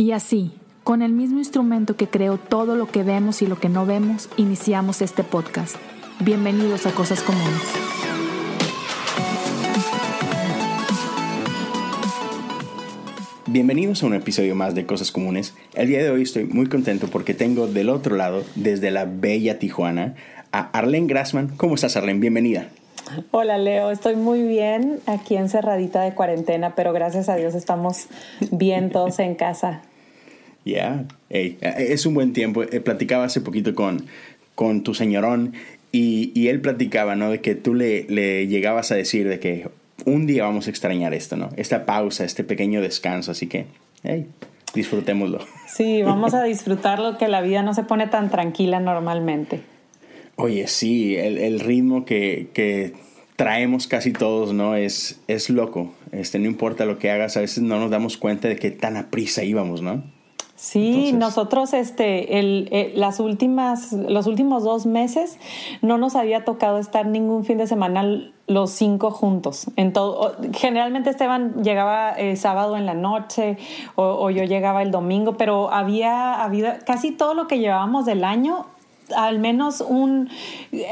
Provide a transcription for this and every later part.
Y así, con el mismo instrumento que creó todo lo que vemos y lo que no vemos, iniciamos este podcast. Bienvenidos a Cosas Comunes. Bienvenidos a un episodio más de Cosas Comunes. El día de hoy estoy muy contento porque tengo del otro lado, desde la bella Tijuana, a Arlene Grassman. ¿Cómo estás, Arlene? Bienvenida. Hola Leo, estoy muy bien aquí encerradita de cuarentena, pero gracias a Dios estamos bien todos en casa. Ya, es un buen tiempo. Eh, platicaba hace poquito con, con tu señorón y, y, él platicaba, ¿no? De que tú le, le llegabas a decir de que un día vamos a extrañar esto, ¿no? Esta pausa, este pequeño descanso, así que, hey, disfrutémoslo. Sí, vamos a disfrutarlo, que la vida no se pone tan tranquila normalmente. Oye, sí, el, el ritmo que, que, traemos casi todos, ¿no? Es, es loco. Este, no importa lo que hagas, a veces no nos damos cuenta de qué tan a prisa íbamos, ¿no? Sí, nosotros este, el, eh, las últimas, los últimos dos meses no nos había tocado estar ningún fin de semana los cinco juntos. En todo, generalmente Esteban llegaba eh, sábado en la noche o, o, yo llegaba el domingo, pero había habido casi todo lo que llevábamos del año al menos un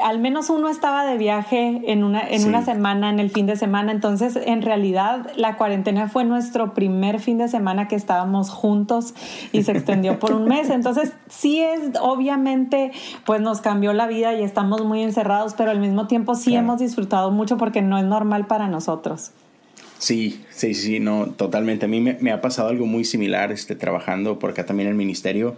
al menos uno estaba de viaje en una en una semana en el fin de semana. Entonces en realidad la cuarentena fue nuestro primer fin de semana que estábamos juntos y se extendió por un mes. Entonces sí es obviamente pues nos cambió la vida y estamos muy encerrados pero al mismo tiempo sí hemos disfrutado mucho porque no es normal para nosotros. Sí, sí, sí, no, totalmente. A mí me, me ha pasado algo muy similar este, trabajando por acá también en el ministerio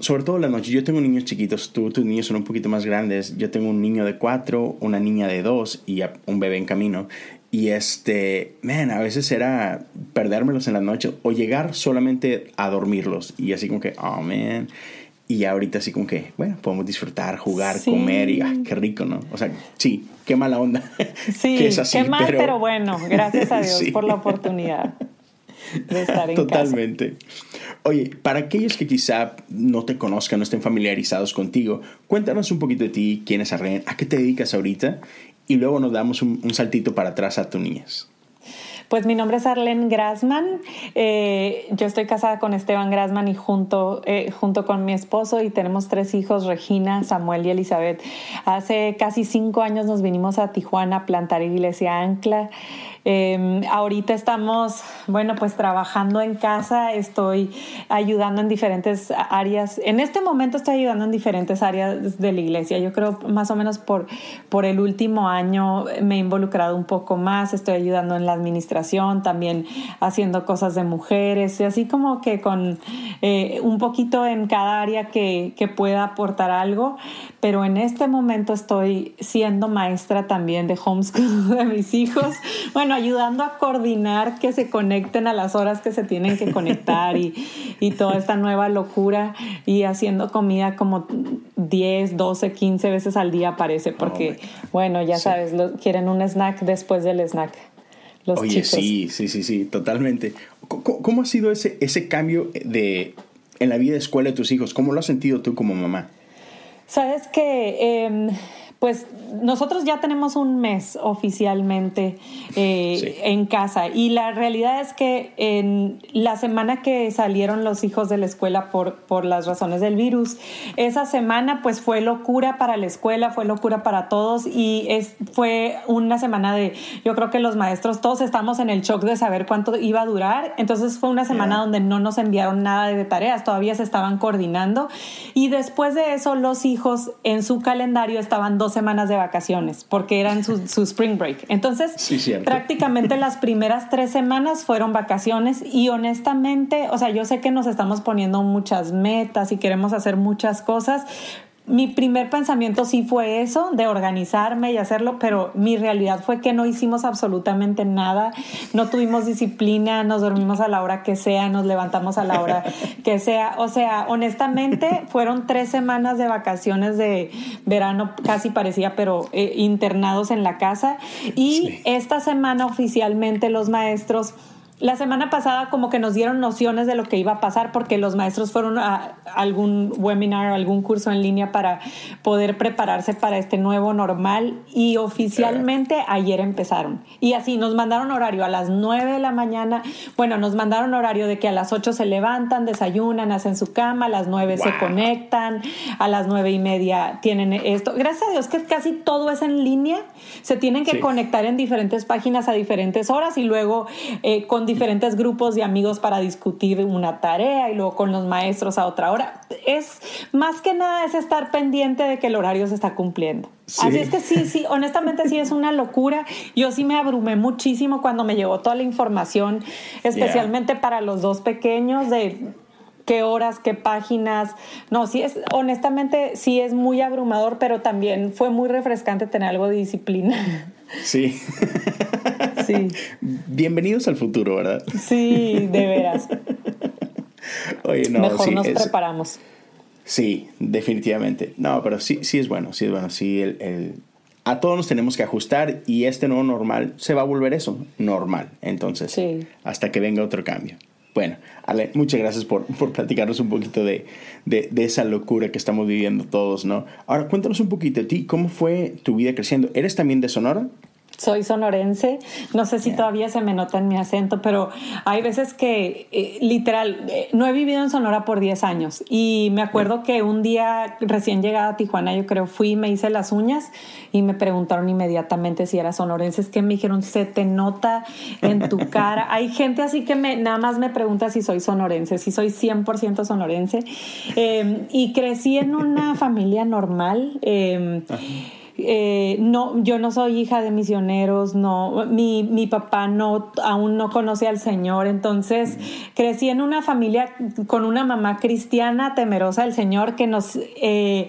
sobre todo la noche, yo tengo niños chiquitos, tú, tus niños son un poquito más grandes, yo tengo un niño de cuatro, una niña de dos y un bebé en camino. Y este, man, a veces era perdérmelos en la noche o llegar solamente a dormirlos. Y así como que, oh, man. Y ahorita así como que, bueno, podemos disfrutar, jugar, comer y, ah, qué rico, ¿no? O sea, sí, qué mala onda. Sí, que es así, qué mal, pero, bueno, gracias a Dios por la oportunidad de estar en Totalmente. Oye, para aquellos que quizá no te conozcan, no estén familiarizados contigo, cuéntanos un poquito de ti, quién es Arlen, a qué te dedicas ahorita y luego nos damos un, un saltito para atrás a tu niñez. Pues mi nombre es Arlene Grasman. Eh, yo estoy casada con Esteban Grasman y junto, eh, junto con mi esposo y tenemos tres hijos, Regina, Samuel y Elizabeth. Hace casi cinco años nos vinimos a Tijuana a plantar iglesia Ancla. Eh, ahorita estamos, bueno, pues trabajando en casa, estoy ayudando en diferentes áreas. En este momento estoy ayudando en diferentes áreas de la iglesia. Yo creo más o menos por, por el último año me he involucrado un poco más, estoy ayudando en la administración, también haciendo cosas de mujeres, y así como que con eh, un poquito en cada área que, que pueda aportar algo, pero en este momento estoy siendo maestra también de homeschool de mis hijos. Bueno, ayudando a coordinar que se conecten a las horas que se tienen que conectar y, y toda esta nueva locura y haciendo comida como 10, 12, 15 veces al día parece, porque, oh bueno, ya sabes, quieren un snack después del snack. Los Oye, sí, sí, sí, sí, totalmente. ¿Cómo, ¿Cómo, ha sido ese, ese cambio de, en la vida de escuela de tus hijos? ¿Cómo lo has sentido tú como mamá? Sabes que... Eh, pues nosotros ya tenemos un mes oficialmente eh, en casa. Y la realidad es que en la semana que salieron los hijos de la escuela por, por las razones del virus, esa semana pues fue locura para la escuela, fue locura para todos. Y es, fue una semana de, yo creo que los maestros todos estamos en el shock de saber cuánto iba a durar, entonces fue una semana donde no nos enviaron nada de tareas, todavía se estaban coordinando. Y después de eso los hijos en su calendario estaban dos semanas de vacaciones porque eran su, spring break. Entonces, prácticamente las primeras tres semanas fueron vacaciones y honestamente, o sea, yo sé que nos estamos poniendo muchas metas y queremos hacer muchas cosas, mi primer pensamiento sí fue eso, de organizarme y hacerlo, pero mi realidad fue que no hicimos absolutamente nada, no tuvimos disciplina, nos dormimos a la hora que sea, nos levantamos a la hora que sea. O sea, honestamente, fueron tres semanas de vacaciones de verano, casi parecía, pero eh, internados en la casa. Y esta semana oficialmente los maestros la semana pasada como que nos dieron nociones de lo que iba a pasar porque los maestros fueron a algún webinar, algún curso en línea para poder prepararse para este nuevo normal y oficialmente ayer empezaron. Y así nos mandaron horario a las 9 de la mañana, bueno, nos mandaron horario de que a las 8 se levantan, desayunan, hacen su cama, a las 9 se conectan, a las 9 y media tienen esto. Gracias a Dios que casi todo es en línea, se tienen que conectar en diferentes páginas a diferentes horas y luego eh, con diferentes grupos de amigos para discutir una tarea y luego con los maestros a otra hora. Es más que nada es estar pendiente de que el horario se está cumpliendo. Así es que sí, sí, honestamente sí es una locura. Yo sí me abrumé muchísimo cuando me llegó toda la información, especialmente para los dos pequeños de qué horas, qué páginas. No, sí es, honestamente, sí es muy abrumador, pero también fue muy refrescante tener algo de disciplina. Sí. Sí. Bienvenidos al futuro, ¿verdad? Sí, de veras. Oye, no, Mejor nos preparamos. Sí, definitivamente. No, pero sí, sí es bueno, sí es bueno. Sí, el, a todos nos tenemos que ajustar y este nuevo normal se va a volver eso, normal. Entonces, hasta que venga otro cambio. Bueno, Ale, muchas gracias por, por platicarnos un poquito de, de, de, esa locura que estamos viviendo todos, ¿no? Ahora, cuéntanos un poquito de ti, ¿cómo fue tu vida creciendo? ¿Eres también de Sonora? Soy sonorense, no sé si todavía se me nota en mi acento, pero hay veces que eh, literal, eh, no he vivido en Sonora por 10 años y me acuerdo que un día recién llegada a Tijuana, yo creo, fui y me hice las uñas y me preguntaron inmediatamente si era sonorense, es que me dijeron, se te nota en tu cara. hay gente así que me, nada más me pregunta si soy sonorense, si soy 100% sonorense. Eh, y crecí en una familia normal. Eh, no, yo no soy hija de misioneros, no, mi, mi, papá no, aún no conoce al Señor, entonces crecí en una familia con una mamá cristiana temerosa del Señor que nos... Eh,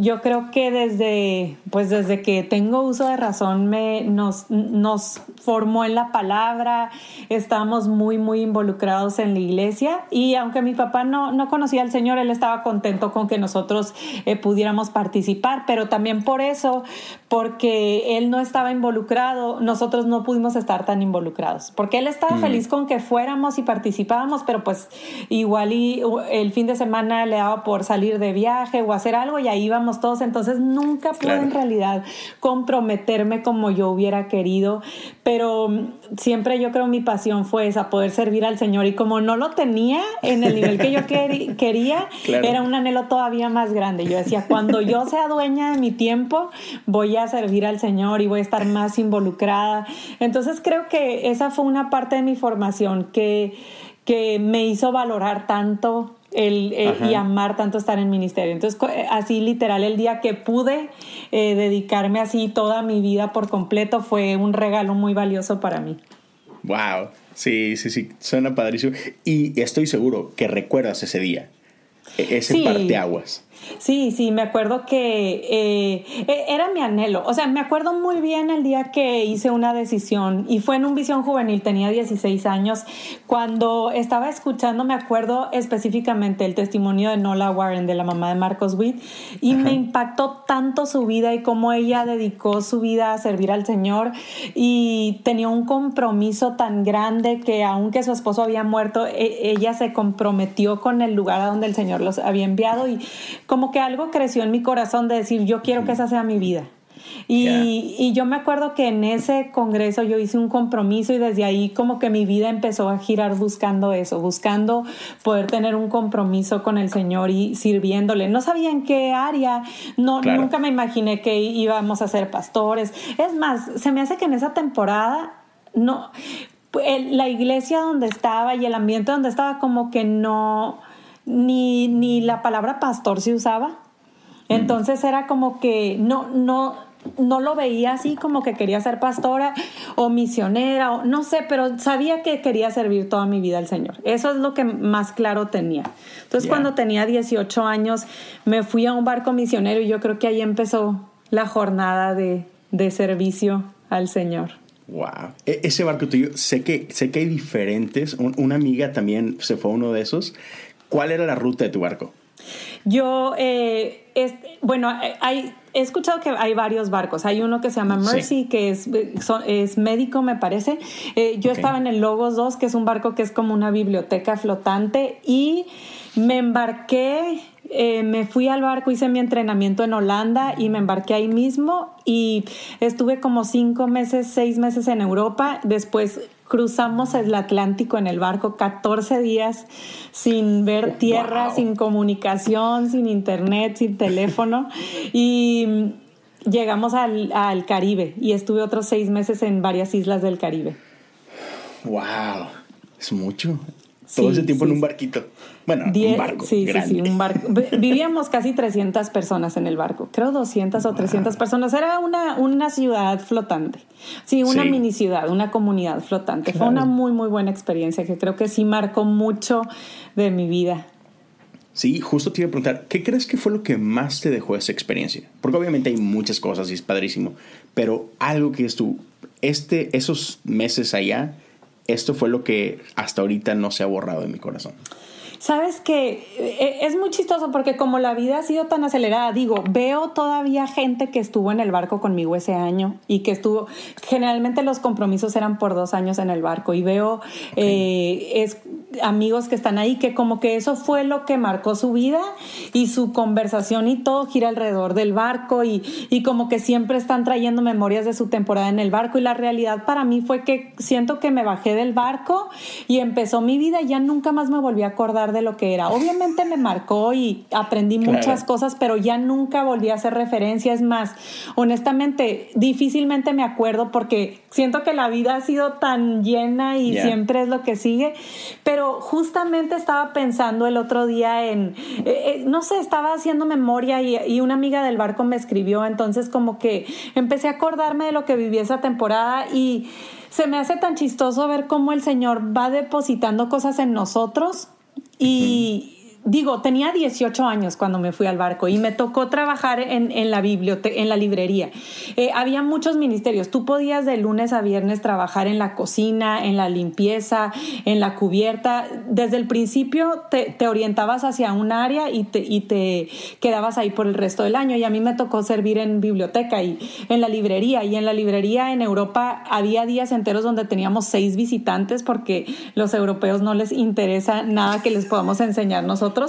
yo creo que desde, pues desde que tengo uso de razón me, nos, formó en la palabra, estamos muy, muy involucrados en la iglesia y aunque mi papá no, no conocía al Señor, él estaba contento con que nosotros eh, pudiéramos participar, pero también por eso, porque él no estaba involucrado, nosotros no pudimos estar tan involucrados, porque él estaba mm. feliz con que fuéramos y participábamos, pero pues igual y el fin de semana le daba por salir de viaje o hacer algo y ahí íbamos todos, entonces nunca pude en realidad comprometerme como yo hubiera querido, pero siempre yo creo mi pasión fue esa, poder servir al Señor y como no lo tenía en el nivel que yo quería, era un anhelo todavía más grande. Yo decía, cuando yo sea dueña de mi tiempo, voy a servir al Señor y voy a estar más involucrada. Entonces creo que esa fue una parte de mi formación que, que me hizo valorar tanto el, eh, y amar tanto estar en ministerio. Entonces, eh, así literal, el día que pude eh, dedicarme así toda mi vida por completo fue un regalo muy valioso para mí. Wow, sí, sí, sí, suena padrísimo. Y estoy seguro que recuerdas ese día, e-, ese sí. parteaguas. Sí, sí, me acuerdo que eh, e, era mi anhelo. O sea, me acuerdo muy bien el día que hice una decisión y fue en un visión juvenil, tenía 16 años. Cuando estaba escuchando, me acuerdo específicamente el testimonio de Nola Warren, de la mamá de Marcos Witt, y me impactó tanto su vida y cómo ella dedicó su vida a servir al Señor y tenía un compromiso tan grande que aunque su esposo había muerto, e, ella se comprometió con el lugar a donde el Señor los había enviado y como que algo creció en mi corazón de decir, yo quiero que esa sea mi vida. Y, y, yo me acuerdo que en ese congreso yo hice un compromiso y desde ahí como que mi vida empezó a girar buscando eso, buscando poder tener un compromiso con el Señor y sirviéndole. No sabía en qué área, no, nunca me imaginé que íbamos a ser pastores. Es más, se me hace que en esa temporada no, la iglesia donde estaba y el ambiente donde estaba como que no ni, ni la palabra pastor se usaba. Entonces era como que no, no, no lo veía así como que quería ser pastora o misionera, o, no sé, pero sabía que quería servir toda mi vida al Señor. Eso es lo que más claro tenía. Entonces cuando tenía 18 años me fui a un barco misionero y yo creo que ahí empezó la jornada de, de servicio al Señor. Wow. E, ese barco tuyo, sé que, sé que hay diferentes. una amiga también se fue a uno de esos ¿Cuál era la ruta de tu barco? Yo, eh, bueno, hay, he escuchado que hay varios barcos. Hay uno que se llama Mercy, que es, es médico, me parece. Eh, yo estaba en el Logos 2, que es un barco que es como una biblioteca flotante, y me embarqué, eh, me fui al barco, hice mi entrenamiento en Holanda y me embarqué ahí mismo y estuve como cinco meses, seis meses en Europa. Después cruzamos el Atlántico en el barco 14 días sin ver tierra, sin comunicación, sin internet, sin teléfono y llegamos al, al, Caribe y estuve otros seis meses en varias islas del Caribe. ¡Wow! Es mucho. Todo ese tiempo en un barquito. Bueno, un barco. Sí, sí, sí, un barco. Vivíamos casi 300 personas en el barco. Creo 200 o 300 personas. Era una, una ciudad flotante. Sí, una mini ciudad, una comunidad flotante. Fue una muy, muy buena experiencia que creo que sí marcó mucho de mi vida. Sí, justo te iba a preguntar, ¿qué crees que fue lo que más te dejó esa experiencia? Porque obviamente hay muchas cosas y es padrísimo, pero algo que es tú, este, esos meses allá, esto fue lo que hasta ahorita no se ha borrado de mi corazón. Sabes que es muy chistoso porque como la vida ha sido tan acelerada, digo, veo todavía gente que estuvo en el barco conmigo ese año y que estuvo, generalmente los compromisos eran por dos años en el barco y veo eh, es, amigos que están ahí que como que eso fue lo que marcó su vida y su conversación y todo gira alrededor del barco y, y como que siempre están trayendo memorias de su temporada en el barco y la realidad para mí fue que siento que me bajé del barco y empezó mi vida y ya nunca más me volví a acordar de lo que era. Obviamente me marcó y aprendí muchas cosas, pero ya nunca volví a hacer referencia. Es más, honestamente, difícilmente me acuerdo porque siento que la vida ha sido tan llena y siempre es lo que sigue. Pero justamente estaba pensando el otro día en, eh, eh, no sé, estaba haciendo memoria y una amiga del barco me escribió, entonces como que empecé a acordarme de lo que viví esa temporada y se me hace tan chistoso ver cómo el Señor va depositando cosas en nosotros y digo, tenía 18 años cuando me fui al barco y me tocó trabajar en, la biblioteca, en la librería. Eh, había muchos ministerios. Tú podías de lunes a viernes trabajar en la cocina, en la limpieza, en la cubierta. Desde el principio te, orientabas hacia un área y te, quedabas ahí por el resto del año. Y a mí me tocó servir en biblioteca y en la librería. Y en la librería en Europa había días enteros donde teníamos seis visitantes porque los europeos no les interesa nada que les podamos enseñar nosotros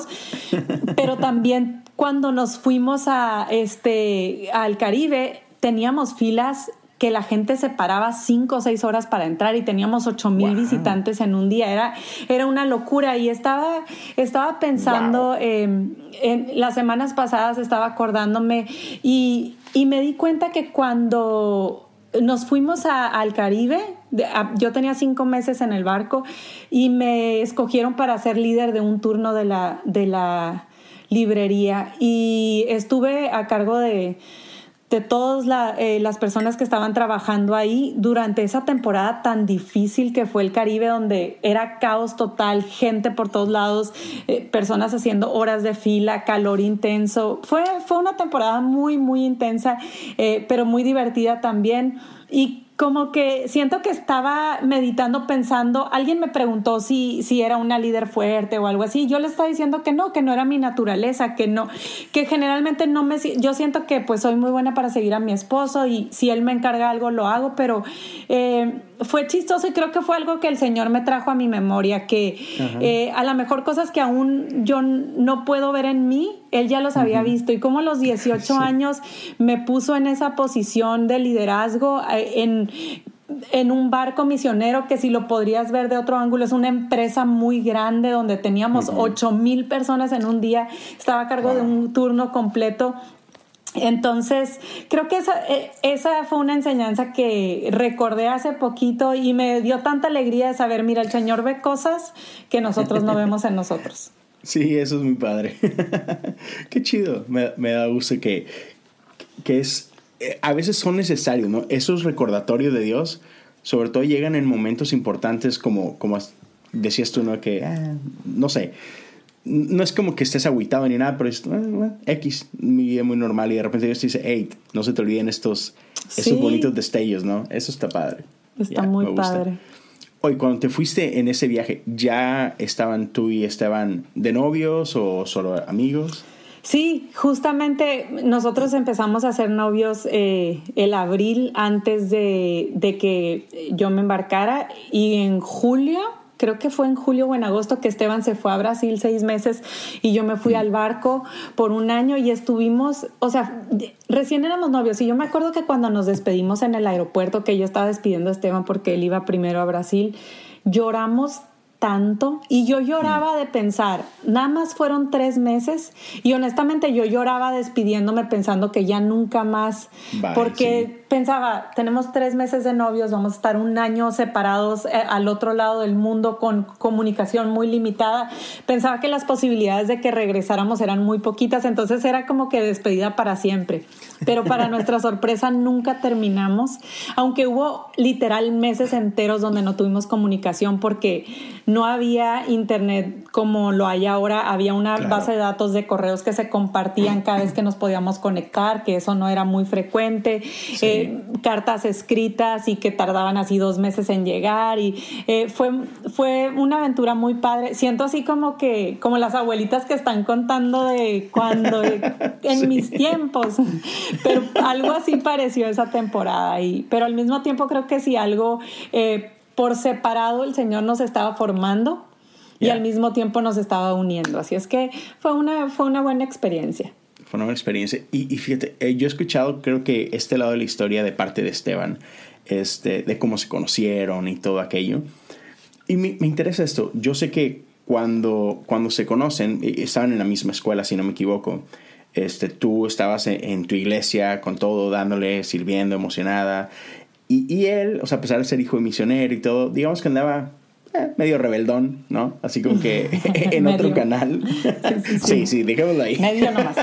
pero también cuando nos fuimos a este, al Caribe, teníamos filas que la gente se paraba cinco o seis horas para entrar y teníamos ocho mil visitantes en un día. Era, era una locura y estaba, estaba pensando, em, en las semanas pasadas estaba acordándome y, y me di cuenta que cuando nos fuimos al Caribe. Yo tenía cinco meses en el barco y me escogieron para ser líder de un turno de la, de la librería y estuve a cargo de, de todas eh, las personas que estaban trabajando ahí durante esa temporada tan difícil que fue el Caribe, donde era caos total, gente por todos lados, eh, personas haciendo horas de fila, calor intenso. Fue, fue una temporada muy, muy intensa, eh, pero muy divertida también. Y como que siento que estaba meditando, pensando, alguien me preguntó si, si era una líder fuerte o algo así, yo le estaba diciendo que no, que no era mi naturaleza, que no, que generalmente no me, yo siento que pues soy muy buena para seguir a mi esposo y si él me encarga algo lo hago, pero eh, fue chistoso y creo que fue algo que el Señor me trajo a mi memoria, que eh, a lo mejor cosas que aún yo no puedo ver en mí, Él ya los había visto. Y como a los 18 años me puso en esa posición de liderazgo eh, en en un barco misionero que si lo podrías ver de otro ángulo es una empresa muy grande donde teníamos ocho mil personas en un día, estaba a cargo de un turno completo. Entonces, creo que esa, e, esa fue una enseñanza que recordé hace poquito y me dio tanta alegría de saber, mira, el Señor ve cosas que nosotros no vemos en nosotros. Sí, eso es muy padre. Qué chido. Me, me da gusto que, que es eh, a veces son necesarios, ¿no? Esos recordatorios de Dios, sobre todo llegan en momentos importantes como, como decías tú, ¿no? Que, ah, no sé, no es como que estés aguitado ni nada, pero es ah, X, mi vida muy normal y de repente Dios te dice, hey, no se te olviden estos, bonitos destellos, ¿no? Eso está padre. Está muy padre. Hoy, cuando te fuiste en ese viaje, ¿ya estaban tú y Esteban de novios o solo amigos? Sí, justamente nosotros empezamos a ser novios eh, el abril antes de, que yo me embarcara y en julio, creo que fue en julio o en agosto que Esteban se fue a Brasil seis meses y yo me fui al barco por un año y estuvimos, o sea, recién éramos novios y yo me acuerdo que cuando nos despedimos en el aeropuerto, que yo estaba despidiendo a Esteban porque él iba primero a Brasil, lloramos tanto y yo lloraba de pensar, nada más fueron tres meses y honestamente yo lloraba despidiéndome pensando que ya nunca más, porque pensaba, tenemos tres meses de novios, vamos a estar un año separados eh, al otro lado del mundo con comunicación muy limitada, pensaba que las posibilidades de que regresáramos eran muy poquitas, entonces era como que despedida para siempre, pero para nuestra sorpresa nunca terminamos, aunque hubo literal meses enteros donde no tuvimos comunicación porque no había internet como lo hay ahora, había una base de datos de correos que se compartían cada vez que nos podíamos conectar, que eso no era muy frecuente, eh, cartas escritas y que tardaban así dos meses en llegar. Y eh, fue, fue una aventura muy padre. Siento así como que, como las abuelitas que están contando de cuando, en mis tiempos, pero algo así pareció esa temporada. Y, pero al mismo tiempo creo que sí algo... Eh, por separado el Señor nos estaba formando y al mismo tiempo nos estaba uniendo. Así es que fue una, fue una buena experiencia. Fue una buena experiencia. Y, fíjate, eh, yo he escuchado, creo que este lado de la historia de parte de Esteban, este, de cómo se conocieron y todo aquello. Y me, interesa esto. Yo sé que cuando, cuando se conocen, eh, estaban en la misma escuela, si no me equivoco. Este, tú estabas en, tu iglesia con todo, dándole, sirviendo, emocionada. Y, y, él, o sea, a pesar de ser hijo de misionero y todo, digamos que andaba eh, medio rebeldón, ¿no? Así como que en otro canal. Sí, sí, sí, ahí. Medio nomás.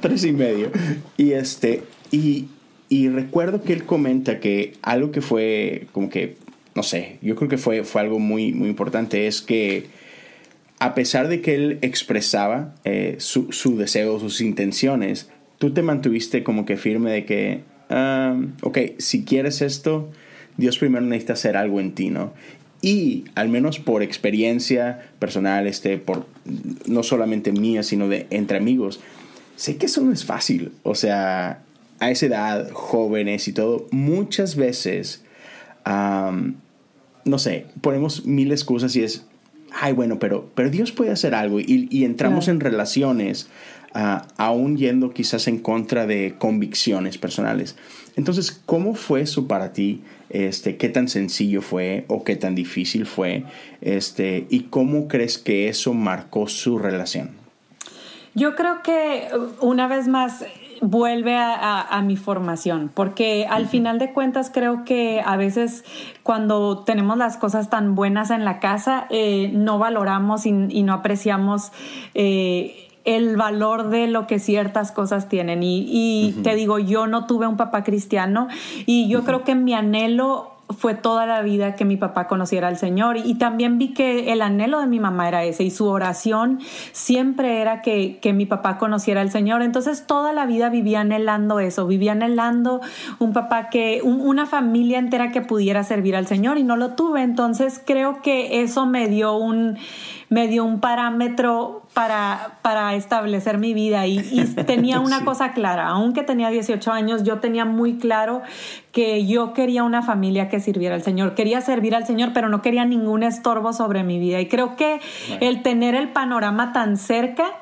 Tres y medio. Y este, y, y recuerdo que él comenta que algo que fue como que, no sé, yo creo que fue, fue algo muy, muy importante, es que a pesar de que él expresaba eh, su, su deseo, sus intenciones, tú te mantuviste como que firme de que, um, ok, si quieres esto, Dios primero necesita hacer algo en ti, ¿no? Y al menos por experiencia personal, este, por no solamente mía, sino de entre amigos, sé que eso no es fácil. O sea, a esa edad, jóvenes y todo, muchas veces, no sé, ponemos mil excusas y es, ay, bueno, pero, pero Dios puede hacer algo y, entramos en relaciones, aún yendo quizás en contra de convicciones personales. Entonces, ¿cómo fue eso para ti? Este, ¿Qué tan sencillo fue o qué tan difícil fue? Este, ¿Y cómo crees que eso marcó su relación? Yo creo que una vez más vuelve a, mi formación, porque al final de cuentas creo que a veces cuando tenemos las cosas tan buenas en la casa, eh, no valoramos y, no apreciamos. Eh, el valor de lo que ciertas cosas tienen. Y, te digo, yo no tuve un papá cristiano y yo creo que mi anhelo fue toda la vida que mi papá conociera al Señor y también vi que el anhelo de mi mamá era ese y su oración siempre era que, que, mi papá conociera al Señor. Entonces toda la vida vivía anhelando eso, vivía anhelando un papá que, una familia entera que pudiera servir al Señor y no lo tuve. Entonces creo que eso me dio un me dio un parámetro para, para establecer mi vida. Y, tenía una cosa clara, aunque tenía 18 años, yo tenía muy claro que yo quería una familia que sirviera al Señor, quería servir al Señor, pero no quería ningún estorbo sobre mi vida. Y creo que el tener el panorama tan cerca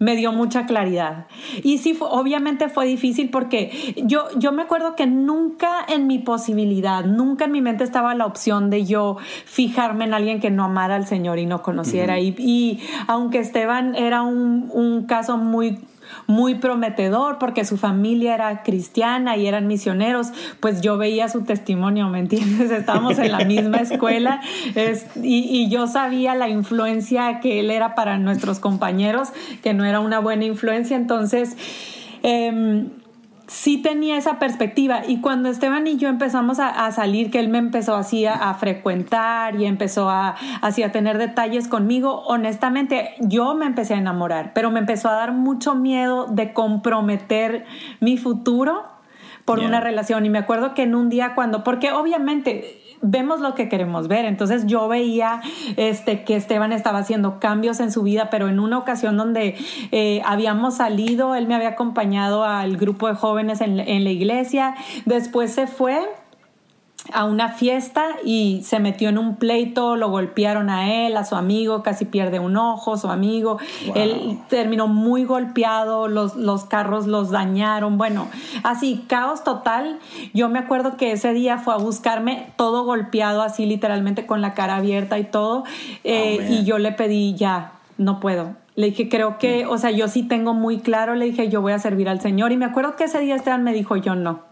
me dio mucha claridad. Y sí, obviamente fue difícil porque yo, yo me acuerdo que nunca en mi posibilidad, nunca en mi mente estaba la opción de yo fijarme en alguien que no amara al Señor y no conociera. y, y, aunque Esteban era un, un caso muy muy prometedor porque su familia era cristiana y eran misioneros, pues yo veía su testimonio, ¿me entiendes? Estábamos en la misma escuela y, yo sabía la influencia que él era para nuestros compañeros, que no era una buena influencia, entonces... Em, sí tenía esa perspectiva y cuando Esteban y yo empezamos a, salir, que él me empezó así a, frecuentar y empezó a, así a tener detalles conmigo, honestamente yo me empecé a enamorar, pero me empezó a dar mucho miedo de comprometer mi futuro por una relación. Y me acuerdo que en un día cuando, porque obviamente vemos lo que queremos ver. Entonces yo veía este, que Esteban estaba haciendo cambios en su vida, pero en una ocasión donde eh, habíamos salido, él me había acompañado al grupo de jóvenes en, en la iglesia, después se fue a una fiesta y se metió en un pleito, lo golpearon a él, a su amigo, casi pierde un ojo, su amigo, él terminó muy golpeado, los, los carros los dañaron, bueno, así, caos total. Yo me acuerdo que ese día fue a buscarme todo golpeado, así literalmente con la cara abierta y todo, eh, y yo le pedí ya, no puedo, le dije, creo que, mm. o sea, yo sí tengo muy claro, le dije, yo voy a servir al Señor. Y me acuerdo que ese día Esteban me dijo, yo no.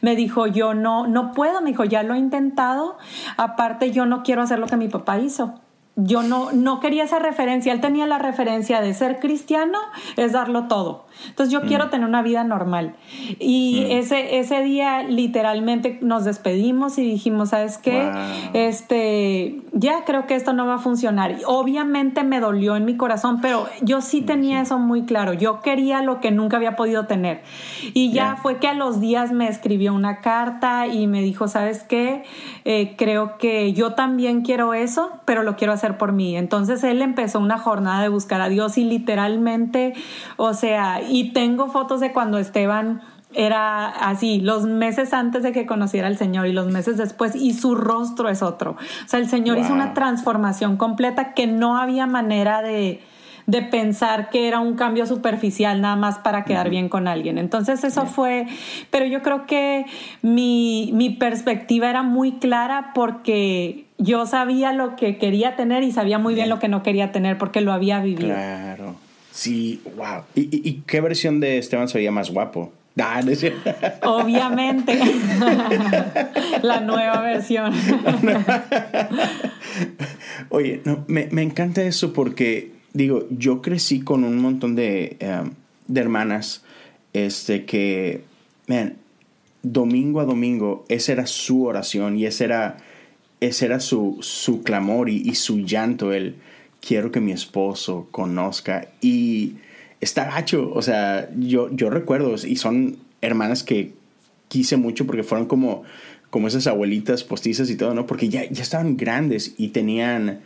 Me dijo, yo no, no puedo, me dijo, ya lo he intentado, aparte yo no quiero hacer lo que mi papá hizo yo no, no quería esa referencia. Él tenía la referencia de ser cristiano, es darlo todo. Entonces yo quiero mm. tener una vida normal. Y mm. ese, ese día literalmente nos despedimos y dijimos, ¿sabes qué? Este, ya creo que esto no va a funcionar. obviamente me dolió en mi corazón, pero yo sí tenía eso muy claro. Yo quería lo que nunca había podido tener. Y ya fue que a los días me escribió una carta y me dijo, ¿sabes qué? Eh, creo que yo también quiero eso, pero lo quiero hacer por mí. Entonces él empezó una jornada de buscar a Dios y literalmente, o sea, y tengo fotos de cuando Esteban era así, los meses antes de que conociera al Señor y los meses después, y su rostro es otro. O sea, el Señor hizo una transformación completa que no había manera de, de pensar que era un cambio superficial nada más para quedar bien con alguien. Entonces eso fue, pero yo creo que mi, mi perspectiva era muy clara porque yo sabía lo que quería tener y sabía muy bien lo que no quería tener porque lo había vivido. Claro. Sí, wow. ¿Y, qué versión de Esteban se veía más guapo? Ah, Obviamente. La nueva versión. Oye, no, me, me, encanta eso porque, digo, yo crecí con un montón de, em, de hermanas este, que, man, domingo a domingo, esa era su oración y esa era, ese era su, su clamor y, y su llanto, el quiero que mi esposo conozca y está gacho, o sea, yo, yo recuerdo y son hermanas que quise mucho porque fueron como, como esas abuelitas postizas y todo, ¿no? Porque ya, ya estaban grandes y tenían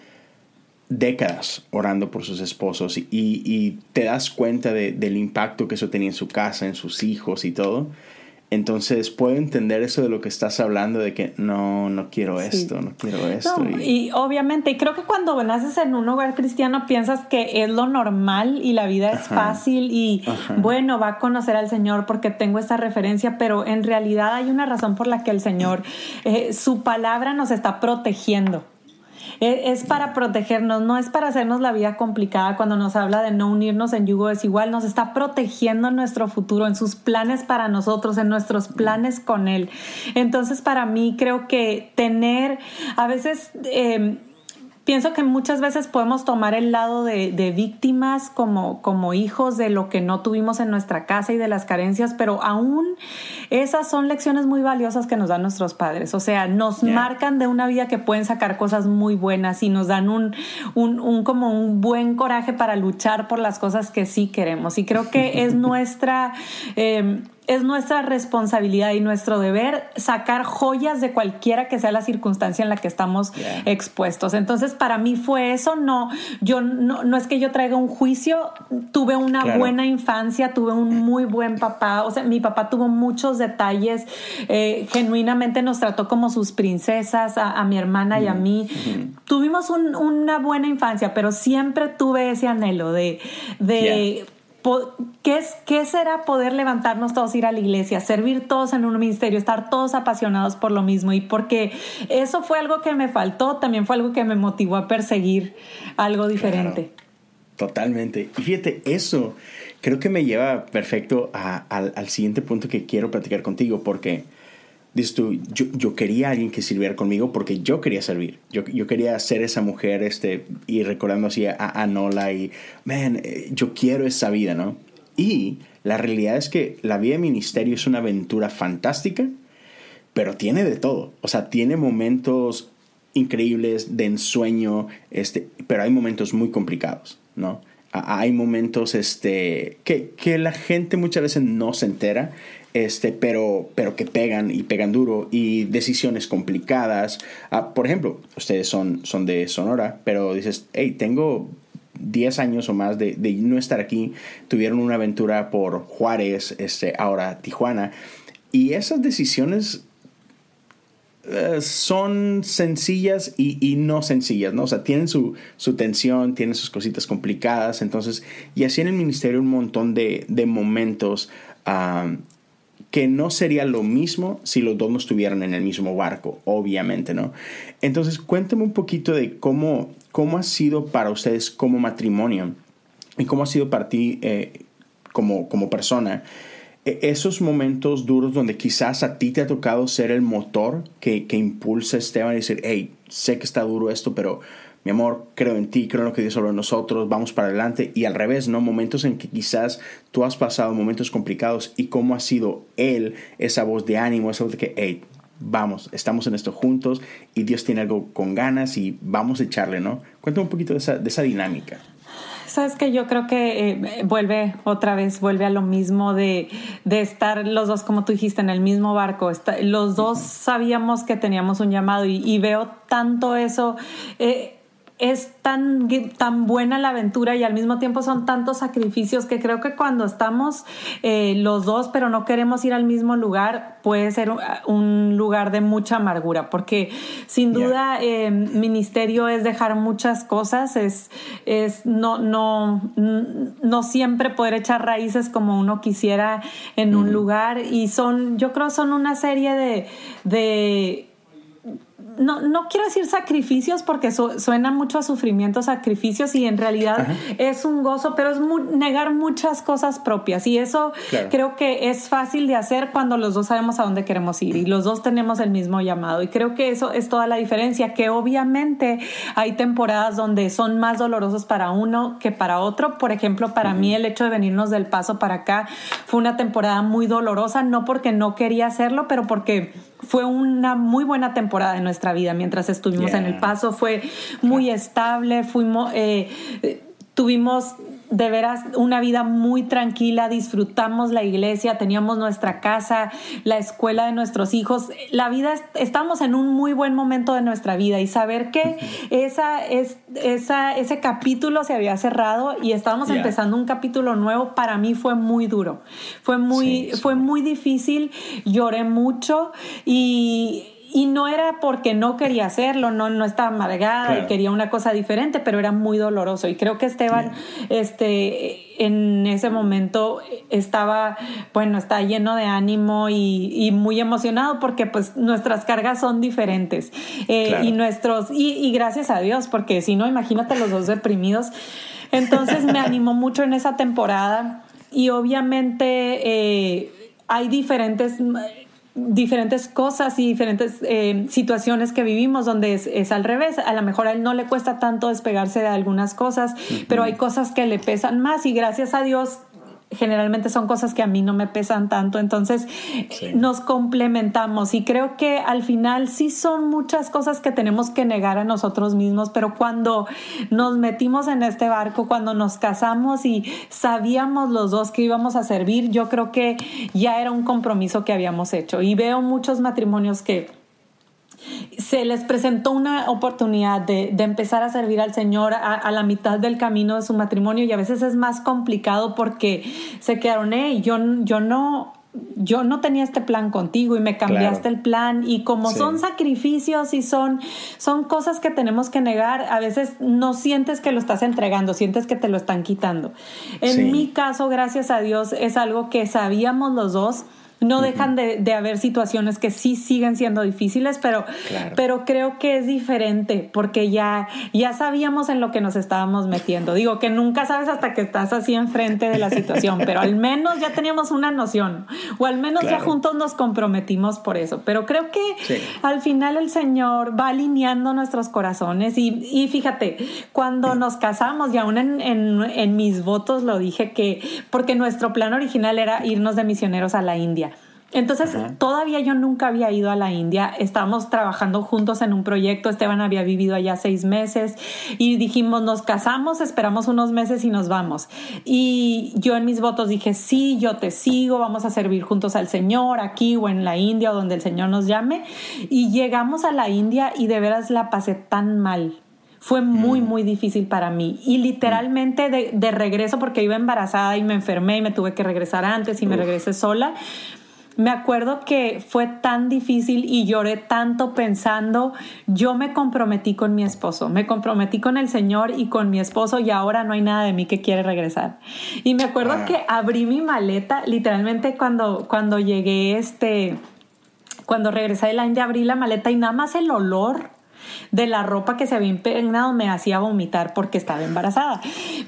décadas orando por sus esposos y, y te das cuenta de, del impacto que eso tenía en su casa, en sus hijos y todo. Entonces puedo entender eso de lo que estás hablando, de que no, no quiero esto, no quiero esto. y... obviamente, y creo que cuando naces en un hogar cristiano piensas que es lo normal y la vida es fácil y bueno, va a conocer al Señor porque tengo esta referencia, pero en realidad hay una razón por la que el Señor, eh, su palabra nos está protegiendo. Es, para protegernos, no es para hacernos la vida complicada cuando nos habla de no unirnos en yugo desigual, nos está protegiendo nuestro futuro, en sus planes para nosotros, en nuestros planes con Él. Entonces, para mí creo que tener, a veces... Eh, pienso que muchas veces podemos tomar el lado de, víctimas como, como hijos de lo que no tuvimos en nuestra casa y de las carencias, pero aún esas son lecciones muy valiosas que nos dan nuestros padres. O sea, nos marcan de una vida que pueden sacar cosas muy buenas y nos dan un, un, como un buen coraje para luchar por las cosas que sí queremos. Y creo que es nuestra... Eh, es nuestra responsabilidad y nuestro deber sacar joyas de cualquiera que sea la circunstancia en la que estamos expuestos. Entonces, para mí fue eso, no, yo no, no es que yo traiga un juicio, tuve una buena infancia, tuve un muy buen papá, o sea, mi papá tuvo muchos detalles, eh, genuinamente nos trató como sus princesas, a, mi hermana y a mí. Tuvimos una buena infancia, pero siempre tuve ese anhelo de, de ¿Qué, es, ¿Qué será poder levantarnos todos, ir a la iglesia, servir todos en un ministerio, estar todos apasionados por lo mismo? Y porque eso fue algo que me faltó, también fue algo que me motivó a perseguir algo diferente. totalmente. Y fíjate, eso creo que me lleva perfecto al, al siguiente punto que quiero platicar contigo, porque dices tú, yo, yo, quería alguien que sirviera conmigo porque yo quería servir. Yo, yo quería ser esa mujer, este, y recordando así a, a Nola y, man, eh, yo quiero esa vida, ¿no? Y la realidad es que la vida de ministerio es una aventura fantástica, pero tiene de todo. O sea, tiene momentos increíbles de ensueño, este, pero hay momentos muy complicados, ¿no? Hay momentos este, que, que la gente muchas veces no se entera este, pero, pero que pegan y pegan duro y decisiones complicadas. Ah, por ejemplo, ustedes son, son de Sonora, pero dices, hey, tengo 10 años o más de, de, no estar aquí, tuvieron una aventura por Juárez, este, ahora Tijuana, y esas decisiones eh, son sencillas y, y, no sencillas, ¿no? O sea, tienen su, su, tensión, tienen sus cositas complicadas, entonces, y así en el ministerio un montón de, de momentos que no sería lo mismo si los dos no estuvieran en el mismo barco, obviamente, ¿no? Entonces, cuéntame un poquito de cómo, cómo ha sido para ustedes como matrimonio y cómo ha sido para ti eh, como, como persona esos momentos duros donde quizás a ti te ha tocado ser el motor que, que impulsa a Esteban y decir, hey, sé que está duro esto, pero mi amor, creo en ti, creo en lo que Dios sobre nosotros, vamos para adelante. Y al revés, ¿no? Momentos en que quizás tú has pasado momentos complicados y cómo ha sido Él esa voz de ánimo, esa voz de que, hey, vamos, estamos en esto juntos y Dios tiene algo con ganas y vamos a echarle, ¿no? Cuéntame un poquito de esa, de esa dinámica. Sabes que yo creo que eh, vuelve otra vez, vuelve a lo mismo de, de, estar los dos, como tú dijiste, en el mismo barco. los dos sabíamos que teníamos un llamado y, y veo tanto eso. Eh, es tan, tan buena la aventura y al mismo tiempo son tantos sacrificios que creo que cuando estamos eh, los dos pero no queremos ir al mismo lugar puede ser un lugar de mucha amargura porque sin duda eh, ministerio es dejar muchas cosas es, es no, no, no siempre poder echar raíces como uno quisiera en un lugar y son yo creo son una serie de, de no, no quiero decir sacrificios porque suena mucho a sufrimiento, sacrificios y en realidad es un gozo, pero es negar muchas cosas propias. Y eso creo que es fácil de hacer cuando los dos sabemos a dónde queremos ir y los dos tenemos el mismo llamado. Y creo que eso es toda la diferencia, que obviamente hay temporadas donde son más dolorosos para uno que para otro, por ejemplo, para mí el hecho de venirnos del paso para acá fue una temporada muy dolorosa, no porque no quería hacerlo, pero porque fue una muy buena temporada de nuestra vida mientras estuvimos en El Paso. Fue muy estable, fuimos, eh, tuvimos de veras una vida muy tranquila, disfrutamos la iglesia, teníamos nuestra casa, la escuela de nuestros hijos, la vida, estamos en un muy buen momento de nuestra vida y saber que esa, es, esa, ese capítulo se había cerrado y estábamos empezando un capítulo nuevo, para mí fue muy duro, fue muy, fue muy difícil, lloré mucho y y no era porque no quería hacerlo, no, no estaba amargada y quería una cosa diferente, pero era muy doloroso. Y creo que Esteban, este, en ese momento estaba, bueno, está lleno de ánimo y, muy emocionado porque pues nuestras cargas son diferentes. Eh, y nuestros, y, gracias a Dios, porque si no, imagínate los dos deprimidos. Entonces me animó mucho en esa temporada y obviamente eh, hay diferentes diferentes cosas y diferentes eh, situaciones que vivimos donde es, al revés. A lo mejor a él no le cuesta tanto despegarse de algunas cosas, pero hay cosas que le pesan más y gracias a Dios generalmente son cosas que a mí no me pesan tanto, entonces nos complementamos. Y creo que al final sí son muchas cosas que tenemos que negar a nosotros mismos, pero cuando nos metimos en este barco, cuando nos casamos y sabíamos los dos que íbamos a servir, yo creo que ya era un compromiso que habíamos hecho. Y veo muchos matrimonios que se les presentó una oportunidad de, empezar a servir al Señor a, la mitad del camino de su matrimonio y a veces es más complicado porque se quedaron, hey, yo, yo no, yo no tenía este plan contigo y me cambiaste el plan y como son sacrificios y son, son cosas que tenemos que negar, a veces no sientes que lo estás entregando, sientes que te lo están quitando. En mi caso, gracias a Dios, es algo que sabíamos los dos no dejan de, haber situaciones que sí siguen siendo difíciles, pero, pero creo que es diferente porque ya, ya sabíamos en lo que nos estábamos metiendo. Digo que nunca sabes hasta que estás así enfrente de la situación, pero al menos ya teníamos una noción o al menos ya juntos nos comprometimos por eso. Pero creo que al final el Señor va alineando nuestros corazones y, fíjate, cuando nos casamos y aún en, en mis votos lo dije que porque nuestro plan original era irnos de misioneros a la India. Entonces, todavía yo nunca había ido a la India. Estábamos trabajando juntos en un proyecto. Esteban había vivido allá seis meses y dijimos, nos casamos, esperamos unos meses y nos vamos. Y yo en mis votos dije, sí, yo te sigo, vamos a servir juntos al Señor aquí o en la India o donde el Señor nos llame. Y llegamos a la India y de veras la pasé tan mal fue muy, mm. muy difícil para mí. Y literalmente de, regreso, porque iba embarazada y me enfermé y me tuve que regresar antes y me regresé sola. Me acuerdo que fue tan difícil y lloré tanto pensando, yo me comprometí con mi esposo, me comprometí con el Señor y con mi esposo y ahora no hay nada de mí que quiere regresar. Y me acuerdo ah. que abrí mi maleta, literalmente cuando, cuando llegué, este, cuando regresé de la India, abrí la maleta y nada más el olor de la ropa que se había impregnado me hacía vomitar porque estaba embarazada.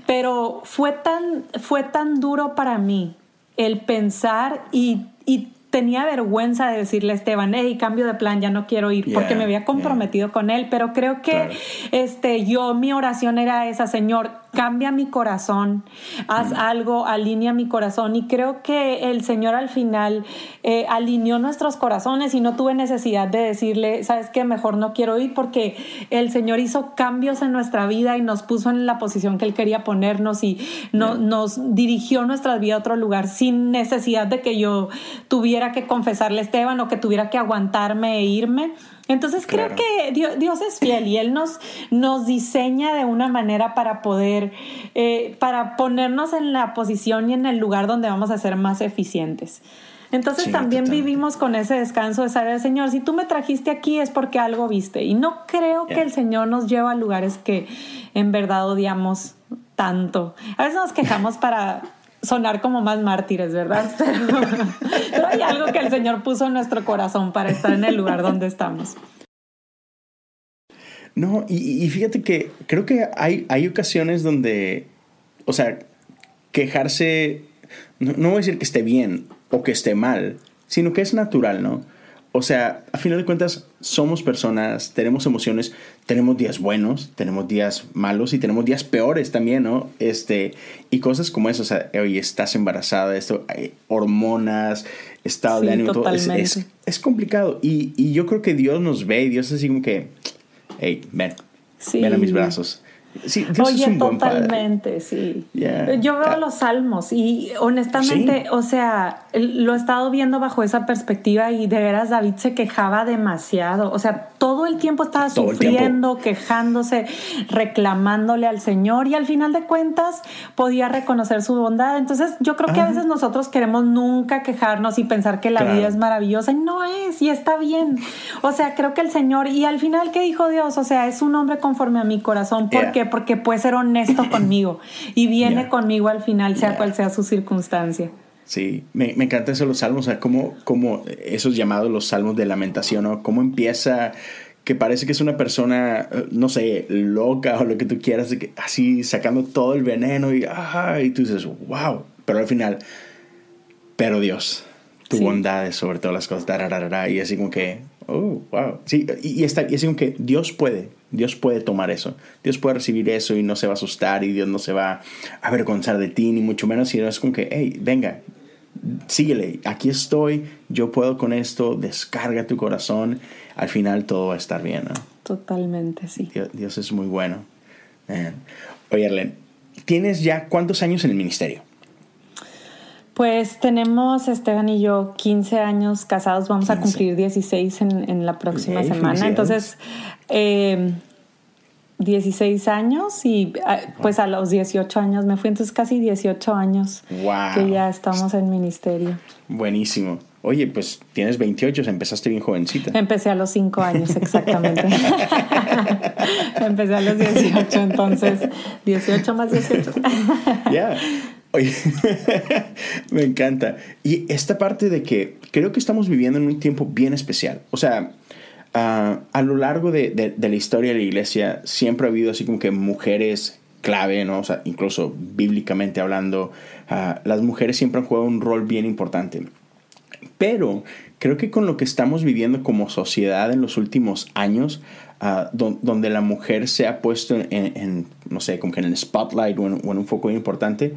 Pero fue tan, fue tan duro para mí el pensar y, y tenía vergüenza de decirle a Esteban, hey, cambio de plan, ya no quiero ir, porque me había comprometido con él, pero creo que este, yo, mi oración era esa, Señor, cambia mi corazón, haz mm. algo, alinea mi corazón, y creo que el Señor al final eh, alineó nuestros corazones y no tuve necesidad de decirle, sabes qué, mejor no quiero ir, porque el Señor hizo cambios en nuestra vida y nos puso en la posición que Él quería ponernos y no, nos dirigió nuestra vida a otro lugar sin necesidad de que yo tuviera que confesarle a Esteban o que tuviera que aguantarme e irme. Entonces creo que Dios, es fiel y Él nos, nos diseña de una manera para poder, eh, para ponernos en la posición y en el lugar donde vamos a ser más eficientes. Entonces también vivimos con ese descanso de saber, Señor, si tú me trajiste aquí es porque algo viste. Y no creo que el Señor nos lleva a lugares que en verdad odiamos tanto. A veces nos quejamos para sonar como más mártires, ¿verdad? Pero, hay algo que el Señor puso en nuestro corazón para estar en el lugar donde estamos. No, y, fíjate que creo que hay, hay ocasiones donde, o sea, quejarse, no, no voy a decir que esté bien o que esté mal, sino que es natural, ¿no? O sea, a final de cuentas, somos personas, tenemos emociones, tenemos días buenos, tenemos días malos y tenemos días peores también, ¿no? Este, y cosas como eso, o sea, oye, estás embarazada, esto, hormonas, estado de ánimo, todo, es, es, complicado. Y, y, yo creo que Dios nos ve y Dios es así como que, hey, ven, ven a mis brazos. Sí, Oye, totalmente, sí. Yo veo ah. los salmos y honestamente, o sea, lo he estado viendo bajo esa perspectiva y de veras David se quejaba demasiado. O sea, todo el tiempo estaba sufriendo, quejándose, reclamándole al Señor y al final de cuentas podía reconocer su bondad. Entonces, yo creo que a veces nosotros queremos nunca quejarnos y pensar que la vida es maravillosa y no es y está bien. O sea, creo que el Señor, y al final, ¿qué dijo Dios? O sea, es un hombre conforme a mi corazón. porque porque puede ser honesto conmigo y viene conmigo al final, sea cual sea su circunstancia. Sí, me, me encantan esos los salmos, o sea, cómo, cómo esos llamados los salmos de lamentación, ¿no? Cómo empieza que parece que es una persona, eh, no sé, loca o lo que tú quieras, así sacando todo el veneno y, y tú dices, wow, pero al final, pero Dios, tu bondad es sobre todas las cosas, y así como que, oh, wow, sí, y, y, está, y así como que Dios puede, Dios puede tomar eso. Dios puede recibir eso y no se va a asustar y Dios no se va a avergonzar de ti, ni mucho menos, sino es como que, hey, venga, síguele, aquí estoy, yo puedo con esto, descarga tu corazón, al final todo va a estar bien. ¿no? Totalmente, sí. Dios, es muy bueno. Oye, Arlen, ¿tienes ya cuántos años en el ministerio? Pues tenemos, Esteban y yo, 15 años casados, vamos a cumplir 16 en, en la próxima semana. Entonces, eh, 16 años y ah, pues a los 18 años me fui, entonces casi 18 años que ya estamos en ministerio. Buenísimo. Oye, pues tienes 28, empezaste bien jovencita. Empecé a los 5 años, exactamente. Empecé a los 18, entonces 18 más 18. Ya. Oye, me encanta. Y esta parte de que creo que estamos viviendo en un tiempo bien especial. O sea, Ah, a lo largo de, la historia de la iglesia siempre ha habido así como que mujeres clave, ¿no? O sea, incluso bíblicamente hablando, ah, las mujeres siempre han jugado un rol bien importante. Pero creo que con lo que estamos viviendo como sociedad en los últimos años, ah, donde la mujer se ha puesto en, no sé, como que en el spotlight o en, un foco importante,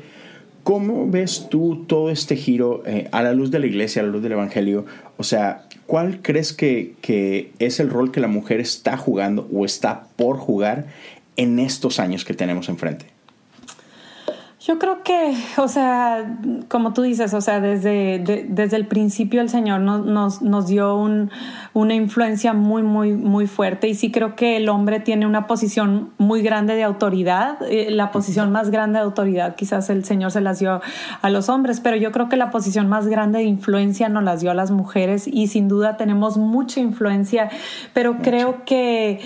¿Cómo ves tú todo este giro eh, a la luz de la iglesia, a la luz del Evangelio? O sea, ¿cuál crees que, que, es el rol que la mujer está jugando o está por jugar en estos años que tenemos enfrente? Yo creo que, o sea, como tú dices, o sea, desde, desde el principio el Señor nos, nos, dio una influencia muy, muy, muy fuerte y sí creo que el hombre tiene una posición muy grande de autoridad, eh, la posición más grande de autoridad quizás el Señor se las dio a los hombres, pero yo creo que la posición más grande de influencia nos las dio a las mujeres y sin duda tenemos mucha influencia, pero creo que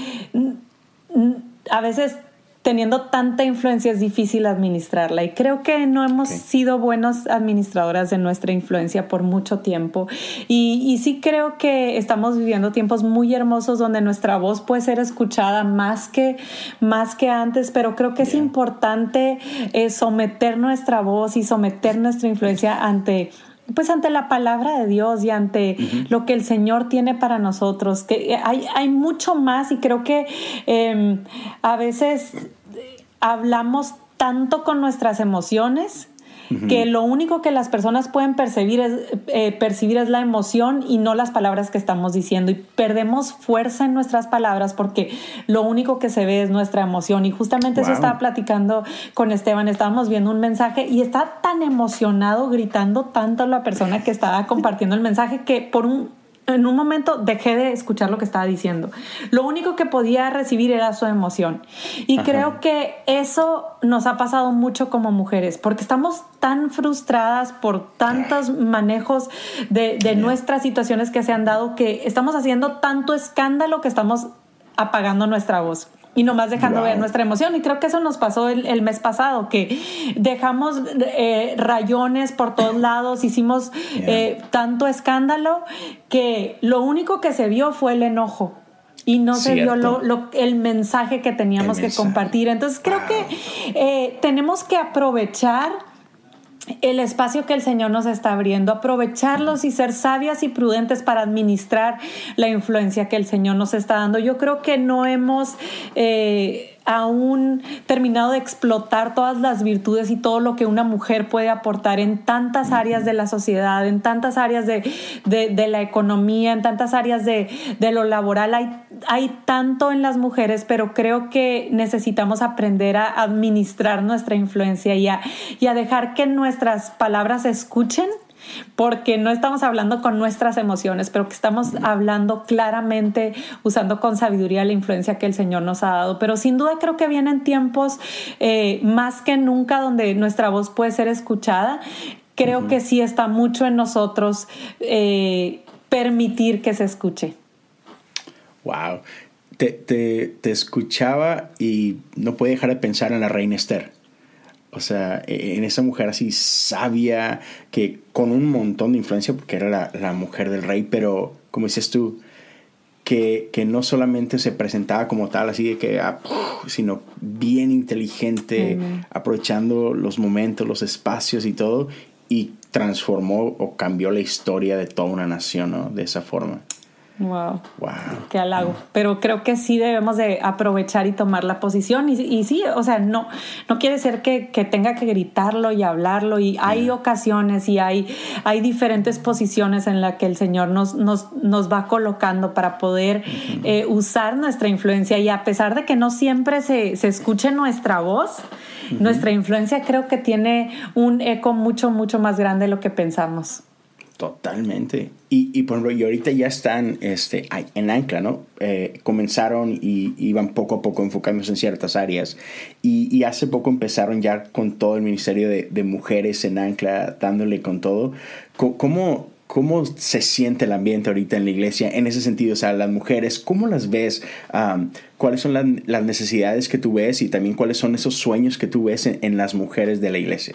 a veces teniendo tanta influencia es difícil administrarla. Y creo que no hemos sido buenos administradoras de nuestra influencia por mucho tiempo. Y, sí creo que estamos viviendo tiempos muy hermosos donde nuestra voz puede ser escuchada más que, más que antes, pero creo que es importante eh, someter nuestra voz y someter nuestra influencia ante pues ante la palabra de Dios y ante lo que el Señor tiene para nosotros, que hay, hay mucho más y creo que em, a veces hablamos tanto con nuestras emociones que lo único que las personas pueden percibir es, eh, percibir es la emoción y no las palabras que estamos diciendo. Y perdemos fuerza en nuestras palabras porque lo único que se ve es nuestra emoción. Y justamente eso estaba platicando con Esteban. Estábamos viendo un mensaje y está tan emocionado, gritando tanto la persona que estaba compartiendo el mensaje que por un en un momento dejé de escuchar lo que estaba diciendo. Lo único que podía recibir era su emoción. Y creo que eso nos ha pasado mucho como mujeres, porque estamos tan frustradas por tantos manejos de, de nuestras situaciones que se han dado que estamos haciendo tanto escándalo que estamos apagando nuestra voz y nomás dejando ver nuestra emoción. Y creo que eso nos pasó el, mes pasado, que dejamos eh, rayones por todos lados, hicimos eh, tanto escándalo que lo único que se vio fue el enojo. Y no se vio lo, el mensaje que teníamos que compartir. Entonces creo que eh, tenemos que aprovechar el espacio que el Señor nos está abriendo, aprovecharlos y ser sabias y prudentes para administrar la influencia que el Señor nos está dando. Yo creo que no hemos eh, aún terminado de explotar todas las virtudes y todo lo que una mujer puede aportar en tantas áreas de la sociedad, en tantas áreas de, la economía, en tantas áreas de, lo laboral. Hay, hay tanto en las mujeres, pero creo que necesitamos aprender a administrar nuestra influencia y a, y a dejar que nuestras palabras se escuchen porque no estamos hablando con nuestras emociones, pero que estamos hablando claramente usando con sabiduría la influencia que el Señor nos ha dado. Pero sin duda creo que vienen tiempos eh, más que nunca donde nuestra voz puede ser escuchada. Creo que sí está mucho en nosotros eh, permitir que se escuche. Wow. Te, te escuchaba y no puedo dejar de pensar en la reina Esther o sea, e, en esa mujer así sabia, que con un montón de influencia, porque era la, mujer del rey, pero como dices tú, que, que, no solamente se presentaba como tal, así de que, ah, sino bien inteligente, aprovechando los momentos, los espacios y todo, y transformó o cambió la historia de toda una nación, ¿no? De esa forma. Wow. wow. Qué halago. Pero creo que sí debemos de aprovechar y tomar la posición. Y, y sí, o sea, no, no quiere ser que, que tenga que gritarlo y hablarlo. Y hay ocasiones y hay, hay diferentes posiciones en las que el Señor nos, nos, nos va colocando para poder eh, usar nuestra influencia. Y a pesar de que no siempre se, se escuche nuestra voz, nuestra influencia creo que tiene un eco mucho, mucho más grande de lo que pensamos. Totalmente. Y, y por ejemplo, y ahorita ya están este, en Ancla, ¿no? Eh, comenzaron y iban poco a poco enfocándose en ciertas áreas. Y, hace poco empezaron ya con todo el Ministerio de, Mujeres en Ancla, dándole con todo. ¿Cómo, ¿Cómo se siente el ambiente ahorita en la iglesia en ese sentido? O sea, las mujeres, ¿cómo las ves? ¿Cuáles son las, necesidades que tú ves y también cuáles son esos sueños que tú ves en las mujeres de la iglesia?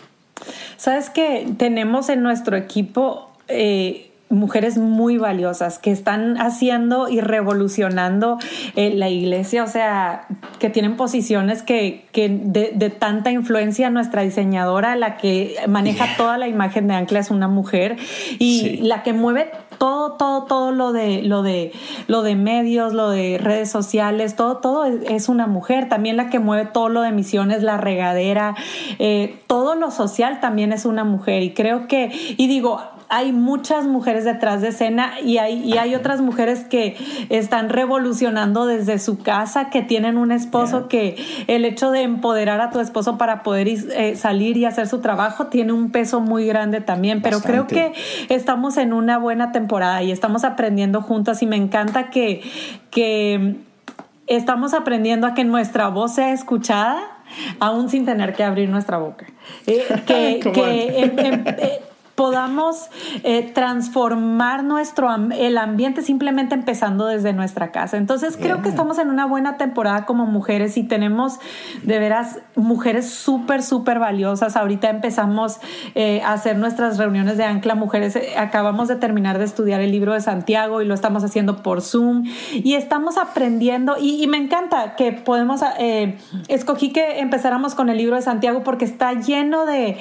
Sabes que tenemos en nuestro equipo eh, mujeres muy valiosas que están haciendo y revolucionando eh, la iglesia, o sea, que tienen posiciones que, que de, tanta influencia, nuestra diseñadora, la que maneja toda la imagen de Ancla es una mujer y la que mueve todo, todo, todo lo de, lo de, lo de medios, lo de redes sociales, todo, todo es, una mujer. También la que mueve todo lo de misiones, la regadera, eh, todo lo social también es una mujer. Y creo que, y digo, hay muchas mujeres detrás de escena y hay, y hay otras mujeres que están revolucionando desde su casa, que tienen un esposo que el hecho de empoderar a tu esposo para poder eh, salir y hacer su trabajo tiene un peso muy grande también. Pero creo que estamos en una buena temporada y estamos aprendiendo juntas y me encanta que, que estamos aprendiendo a que nuestra voz sea escuchada aún sin tener que abrir nuestra boca. Eh, que, que podamos eh, transformar nuestro el ambiente simplemente empezando desde nuestra casa. Entonces creo que estamos en una buena temporada como mujeres y tenemos de veras mujeres súper, súper valiosas. Ahorita empezamos eh, a hacer nuestras reuniones de Ancla Mujeres. Eh, acabamos de terminar de estudiar el libro de Santiago y lo estamos haciendo por Zoom y estamos aprendiendo y, me encanta que podemos, escogí que empezáramos con el libro de Santiago porque está lleno de,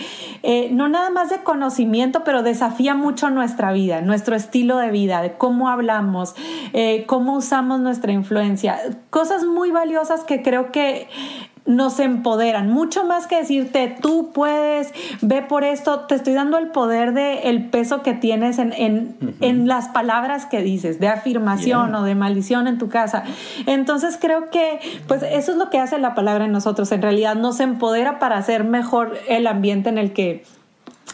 no nada más de conocimiento, pero desafía mucho nuestra vida, nuestro estilo de vida, de cómo hablamos, eh, cómo usamos nuestra influencia. Cosas muy valiosas que creo que nos empoderan, mucho más que decirte tú puedes, ve por esto, te estoy dando el poder de el peso que tienes en, en, las palabras que dices, de afirmación o de maldición en tu casa. Entonces creo que pues eso es lo que hace la palabra en nosotros, en realidad nos empodera para hacer mejor el ambiente en el que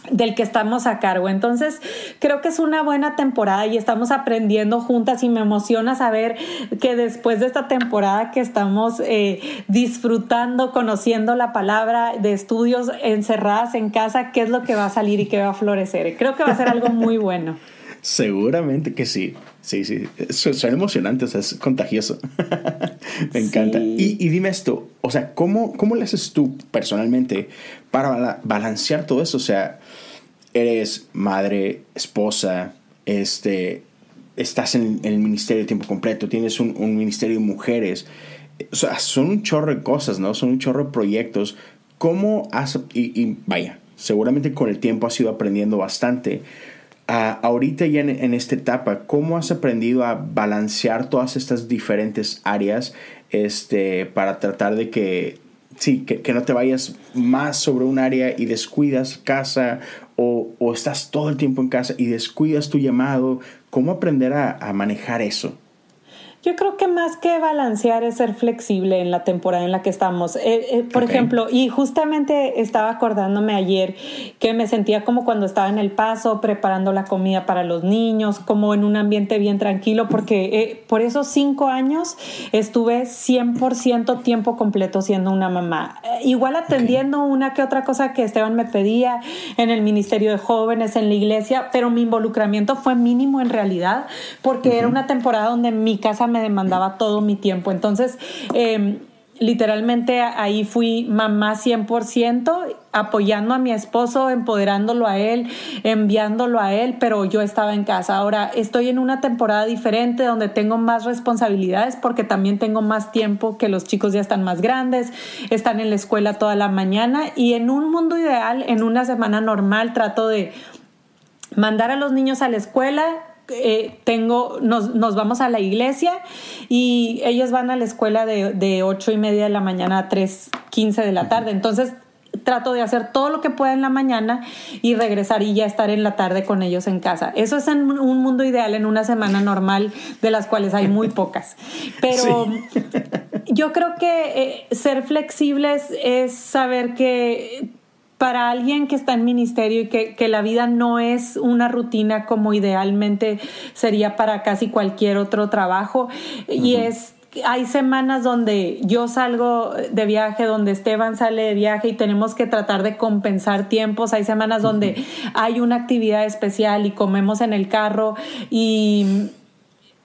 del que estamos a cargo. Entonces, creo que es una buena temporada y estamos aprendiendo juntas y me emociona saber que después de esta temporada que estamos eh, disfrutando, conociendo la palabra de estudios encerradas en casa, qué es lo que va a salir y qué va a florecer. Creo que va a ser algo muy bueno. Seguramente que sí. Sí, sí. Suena emocionante, o sea, es contagioso. Me encanta. Y, y, dime esto, o sea, ¿cómo, ¿cómo le haces tú personalmente para balancear todo eso? O sea, eres madre, esposa, este, estás en, el ministerio de tiempo completo, tienes un, un, ministerio de mujeres. O sea, son un chorro de cosas, ¿no? Son un chorro de proyectos. ¿Cómo has... Y, y vaya, seguramente con el tiempo has ido aprendiendo bastante ahorita ya en, esta etapa, ¿cómo has aprendido a balancear todas estas diferentes áreas este, para tratar de que, sí, que, no te vayas más sobre un área y descuidas casa o, o, estás todo el tiempo en casa y descuidas tu llamado? ¿Cómo aprender a, a manejar eso? Yo creo que más que balancear es ser flexible en la temporada en la que estamos. Eh, eh, por ejemplo, y justamente estaba acordándome ayer que me sentía como cuando estaba en el paso preparando la comida para los niños, como en un ambiente bien tranquilo, porque eh, por esos cinco años estuve 100% tiempo completo siendo una mamá. igual atendiendo una que otra cosa que Esteban me pedía en el Ministerio de Jóvenes, en la iglesia, pero mi involucramiento fue mínimo en realidad, porque era una temporada donde mi casa me demandaba todo mi tiempo. Entonces, em, literalmente ahí fui mamá 100%, apoyando a mi esposo, empoderándolo a él, enviándolo a él, pero yo estaba en casa. Ahora estoy en una temporada diferente donde tengo más responsabilidades porque también tengo más tiempo que los chicos ya están más grandes, están en la escuela toda la mañana y en un mundo ideal, en una semana normal, trato de mandar a los niños a la escuela, eh, tengo, nos, nos, vamos a la iglesia y ellos van a la escuela de, de 8 y media de la mañana a 3, 15 de la tarde. Entonces trato de hacer todo lo que pueda en la mañana y regresar y ya estar en la tarde con ellos en casa. Eso es en un mundo ideal, en una semana normal, de las cuales hay muy pocas. Pero yo creo que eh, ser flexibles es saber que para alguien que está en ministerio y que, la vida no es una rutina como idealmente sería para casi cualquier otro trabajo. Y es hay semanas donde yo salgo de viaje, donde Esteban sale de viaje y tenemos que tratar de compensar tiempos. Hay semanas donde hay una actividad especial y comemos en el carro y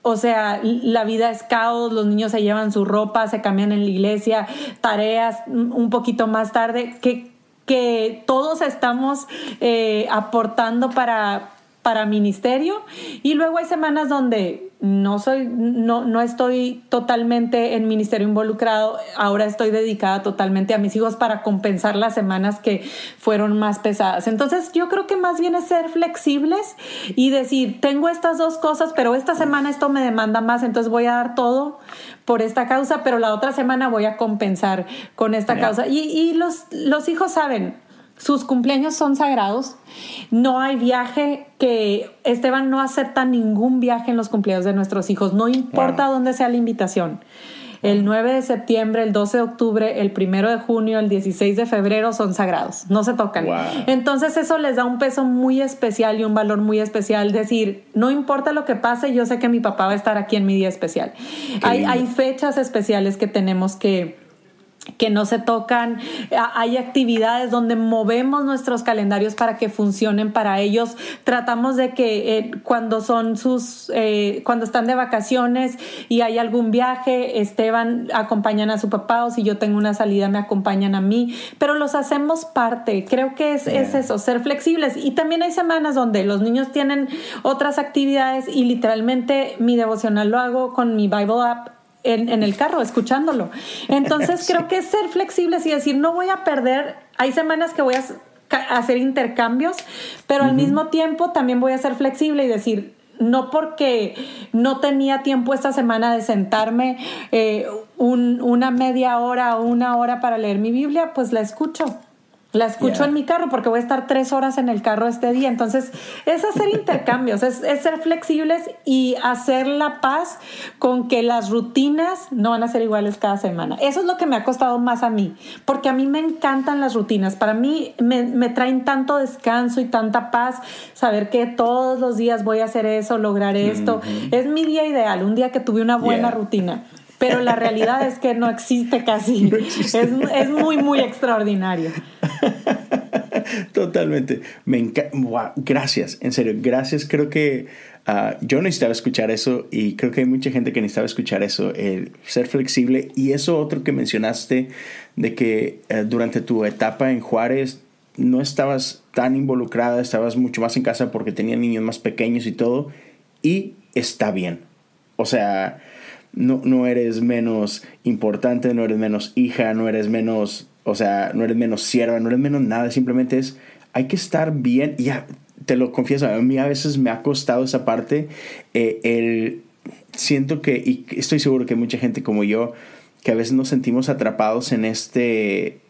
o sea, la vida es caos, los niños se llevan su ropa, se cambian en la iglesia, tareas un poquito más tarde, que que todos estamos eh, aportando para para ministerio y luego hay semanas donde no soy no, no estoy totalmente en ministerio involucrado, ahora estoy dedicada totalmente a mis hijos para compensar las semanas que fueron más pesadas. Entonces, yo creo que más bien es ser flexibles y decir, tengo estas dos cosas, pero esta semana esto me demanda más, entonces voy a dar todo por esta causa, pero la otra semana voy a compensar con esta causa. Y, y los, los hijos saben, sus cumpleaños son sagrados. No hay viaje que Esteban no acepta ningún viaje en los cumpleaños de nuestros hijos, no importa dónde sea la invitación. El 9 de septiembre, el 12 de octubre, el 1 de junio, el 16 de febrero son sagrados, no se tocan. Entonces eso les da un peso muy especial y un valor muy especial. Decir, no importa lo que pase, yo sé que mi papá va a estar aquí en mi día especial. Hay, hay fechas especiales que tenemos que que no se tocan. Hay actividades donde movemos nuestros calendarios para que funcionen para ellos. Tratamos de que eh, cuando son sus, eh, cuando están de vacaciones y hay algún viaje, Esteban acompañan a su papá o si yo tengo una salida me acompañan a mí, pero los hacemos parte. Creo que es, es eso, ser flexibles. Y también hay semanas donde los niños tienen otras actividades y literalmente mi devocional lo hago con mi Bible app en, el carro escuchándolo. Entonces creo que es ser flexibles y decir, no voy a perder, hay semanas que voy a hacer intercambios, pero al mismo tiempo también voy a ser flexible y decir, no porque no tenía tiempo esta semana de sentarme eh, una media hora o una hora para leer mi Biblia, pues la escucho. La escucho en mi carro porque voy a estar tres horas en el carro este día. Entonces, es hacer intercambios, es, ser flexibles y hacer la paz con que las rutinas no van a ser iguales cada semana. Eso es lo que me ha costado más a mí, porque a mí me encantan las rutinas. Para mí me, traen tanto descanso y tanta paz saber que todos los días voy a hacer eso, lograr esto. Es mi día ideal, un día que tuve una buena rutina pero la realidad es que no existe casi. Es, muy, muy extraordinario. Totalmente. Me encanta. Gracias, en serio, gracias. Creo que ah, yo necesitaba escuchar eso y creo que hay mucha gente que necesitaba escuchar eso, el ser flexible. Y eso otro que mencionaste, de que eh, durante tu etapa en Juárez no estabas tan involucrada, estabas mucho más en casa porque tenía niños más pequeños y todo. Y está bien. O sea, no, no eres menos importante, no eres menos hija, no eres menos, o sea, no eres menos sierva, no eres menos nada, simplemente es, hay que estar bien, y ya, te lo confieso, a mí a veces me ha costado esa parte, eh, el, siento que, y estoy seguro que mucha gente como yo, que a veces nos sentimos atrapados en este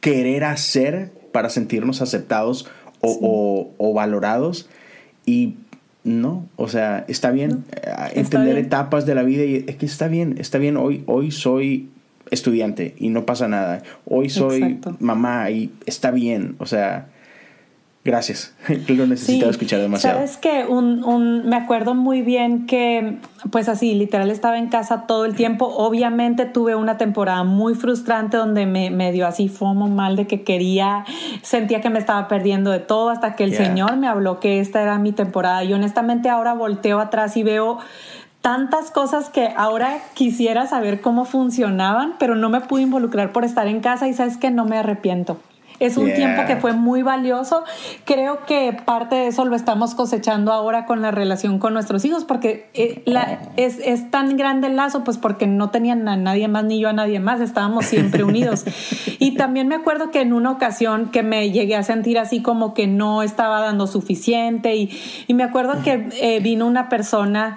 querer hacer para sentirnos aceptados o, o valorados, y no, o sea, está bien eh, entender etapas de la vida y es que está bien, está bien, hoy, hoy soy estudiante y no pasa nada, hoy soy mamá y está bien, o sea, Gracias, lo necesitaba escuchar demasiado. Sabes que un, me acuerdo muy bien que, pues así, literal estaba en casa todo el tiempo. Obviamente tuve una temporada muy frustrante donde me, me dio así fomo mal de que quería, sentía que me estaba perdiendo de todo hasta que el Señor me habló que esta era mi temporada. Y honestamente ahora volteo atrás y veo tantas cosas que ahora quisiera saber cómo funcionaban, pero no me pude involucrar por estar en casa y sabes que no me arrepiento. Es un tiempo que fue muy valioso. Creo que parte de eso lo estamos cosechando ahora con la relación con nuestros hijos, porque eh, es, es, tan grande el lazo, pues porque no tenían a nadie más ni yo a nadie más, estábamos siempre unidos. y también me acuerdo que en una ocasión que me llegué a sentir así como que no estaba dando suficiente y, y me acuerdo que eh, vino una persona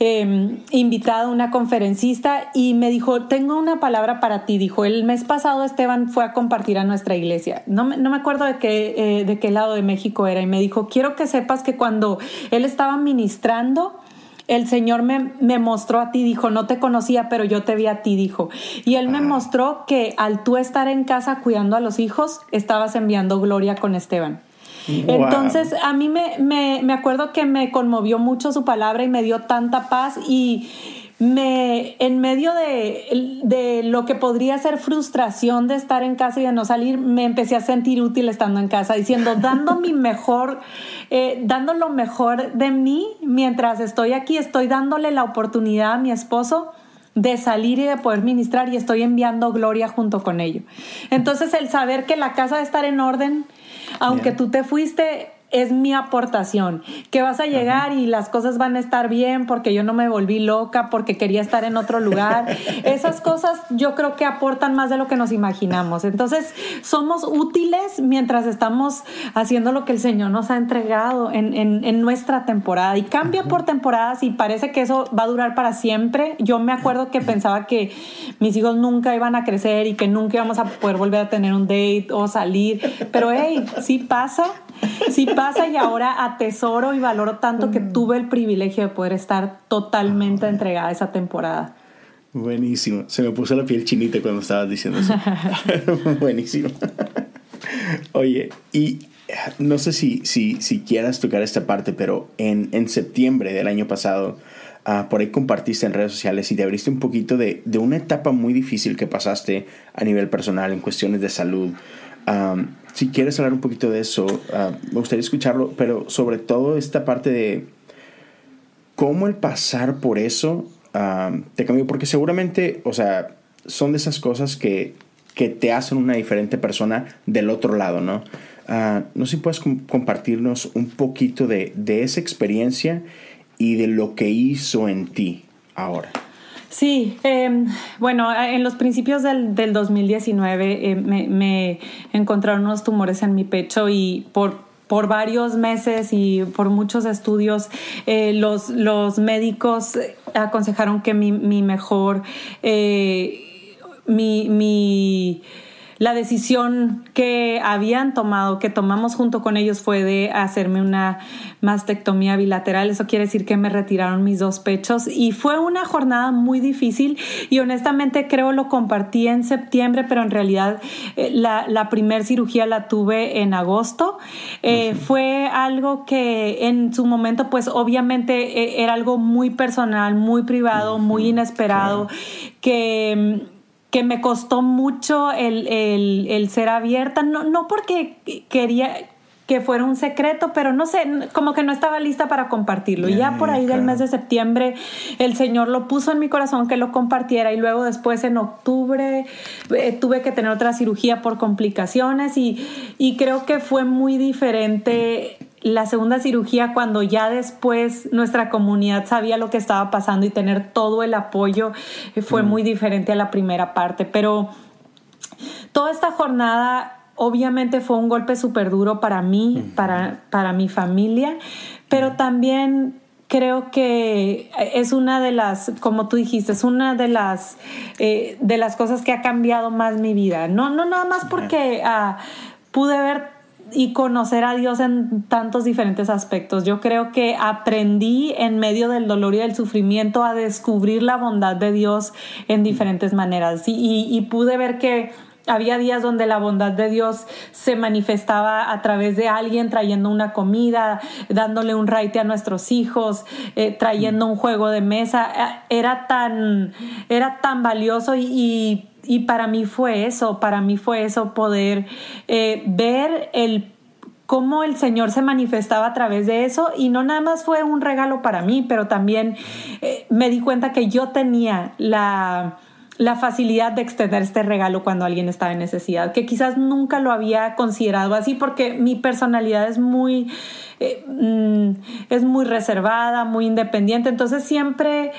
eh, invitada una conferencista y me dijo, tengo una palabra para ti. Dijo, el mes pasado Esteban fue a compartir a nuestra iglesia. No, no me acuerdo de qué, eh, de qué lado de México era. Y me dijo, quiero que sepas que cuando él estaba ministrando, el Señor me, me, mostró a ti, dijo, no te conocía, pero yo te vi a ti, dijo. Y Él me mostró que al tú estar en casa cuidando a los hijos, estabas enviando gloria con Esteban. Entonces, a mí me, me, me, acuerdo que me conmovió mucho su palabra y me dio tanta paz y me, en medio de, de, lo que podría ser frustración de estar en casa y de no salir, me empecé a sentir útil estando en casa, diciendo, dando mi mejor, eh, dando lo mejor de mí mientras estoy aquí, estoy dándole la oportunidad a mi esposo de salir y de poder ministrar y estoy enviando gloria junto con ello. Entonces el saber que la casa de estar en orden, aunque tú te fuiste, es mi aportación, que vas a llegar y las cosas van a estar bien porque yo no me volví loca, porque quería estar en otro lugar. Esas cosas yo creo que aportan más de lo que nos imaginamos. Entonces, somos útiles mientras estamos haciendo lo que el Señor nos ha entregado en, en, nuestra temporada. Y cambia por temporadas y parece que eso va a durar para siempre. Yo me acuerdo que pensaba que mis hijos nunca iban a crecer y que nunca íbamos a poder volver a tener un date o salir. Pero hey, sí pasa sí pasa y ahora atesoro y valoro tanto que tuve el privilegio de poder estar totalmente entregada a esa temporada. Buenísimo. Se me puso la piel chinita cuando estabas diciendo eso. Buenísimo. Oye, y no sé si, si, si quieras tocar esta parte, pero en, en septiembre del año pasado, uh, por ahí compartiste en redes sociales y te abriste un poquito de, de, una etapa muy difícil que pasaste a nivel personal en cuestiones de salud. Um, si quieres hablar un poquito de eso, uh, me gustaría escucharlo, pero sobre todo esta parte de cómo el pasar por eso uh, te cambió, porque seguramente, o sea, son de esas cosas que, que te hacen una diferente persona del otro lado, ¿no? Uh, no sé si puedes compartirnos un poquito de, de esa experiencia y de lo que hizo en ti ahora. Sí, em, bueno, en los principios del, del 2019 eh, me, me, encontraron unos tumores en mi pecho y por, por varios meses y por muchos estudios eh, los, los médicos aconsejaron que mi, mi mejor, eh, mi, mi la decisión que habían tomado, que tomamos junto con ellos, fue de hacerme una mastectomía bilateral. Eso quiere decir que me retiraron mis dos pechos y fue una jornada muy difícil y honestamente creo lo compartí en septiembre, pero en realidad eh, la, la primer cirugía la tuve en agosto. Eh, fue algo que en su momento, pues obviamente eh, era algo muy personal, muy privado, muy inesperado, que que me costó mucho el, el, ser abierta, no, no porque quería que fuera un secreto, pero no sé, como que no estaba lista para compartirlo. y ya por ahí del mes de septiembre el Señor lo puso en mi corazón que lo compartiera y luego después en octubre eh, tuve que tener otra cirugía por complicaciones y, y creo que fue muy diferente la segunda cirugía cuando ya después nuestra comunidad sabía lo que estaba pasando y tener todo el apoyo eh, fue mm. muy diferente a la primera parte. Pero toda esta jornada obviamente fue un golpe súper duro para mí, para, para mi familia, pero también creo que es una de las, como tú dijiste, es una de las, eh, de las cosas que ha cambiado más mi vida. No, no nada más porque ah, pude ver y conocer a Dios en tantos diferentes aspectos. Yo creo que aprendí en medio del dolor y del sufrimiento a descubrir la bondad de Dios en diferentes maneras y, y pude ver que había días donde la bondad de Dios se manifestaba a través de alguien trayendo una comida, dándole un raite a nuestros hijos, eh, trayendo un juego de mesa. Eh, era tan, era tan valioso y y para mí fue eso, para mí fue eso poder eh, ver el cómo el Señor se manifestaba a través de eso y no nada más fue un regalo para mí, pero también me di cuenta que yo tenía la, la facilidad de extender este regalo cuando alguien estaba en necesidad, que quizás nunca lo había considerado así porque mi personalidad es muy, eh, mm, es muy reservada, muy independiente, entonces siempre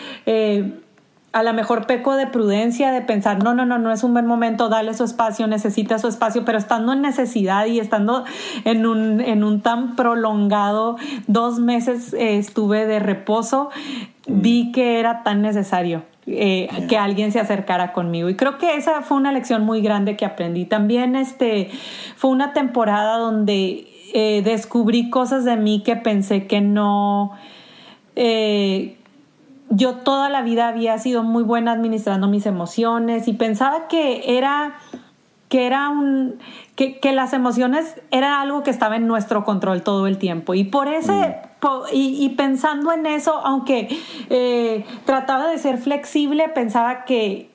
a lo mejor peco de prudencia, de pensar, no, no, no, no es un buen momento, dale su espacio, necesita su espacio, pero estando en necesidad y estando en un, en un tan prolongado, dos meses eh, estuve de reposo, mm. vi que era tan necesario. Eh, que alguien se acercara conmigo. Y creo que esa fue una lección muy grande que aprendí. También este fue una temporada donde eh, descubrí cosas de mí que pensé que no yo toda la vida había sido muy buena administrando mis emociones y pensaba que era que era un que, las emociones era algo que estaba en nuestro control todo el tiempo y por ese mm. y, pensando en eso aunque eh, trataba de ser flexible pensaba que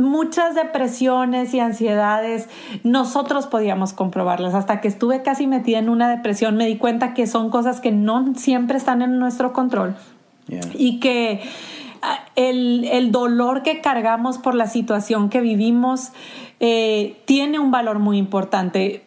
muchas depresiones y ansiedades nosotros podíamos comprobarlas. Hasta que estuve casi metida en una depresión me di cuenta que son cosas que no siempre están en nuestro control y que ah, el, dolor que cargamos por la situación que vivimos eh, tiene un valor muy importante.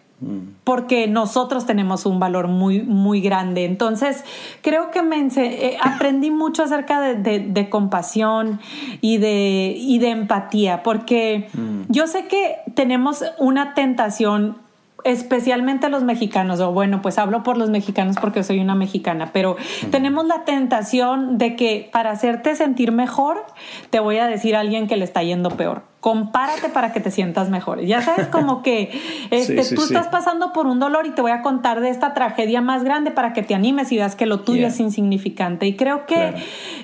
porque nosotros tenemos un valor muy, muy grande. Entonces, creo que me eh, aprendí mucho acerca de, compasión y de, y de empatía, porque mm. yo sé que tenemos una tentación especialmente los mexicanos, o bueno, pues hablo por los mexicanos porque soy una mexicana, pero tenemos la tentación de que para hacerte sentir mejor, te voy a decir a alguien que le está yendo peor compárate para que te sientas mejor. Ya sabes, como que este, tú estás pasando por un dolor y te voy a contar de esta tragedia más grande para que te animes y veas que lo tuyo es insignificante. Y creo que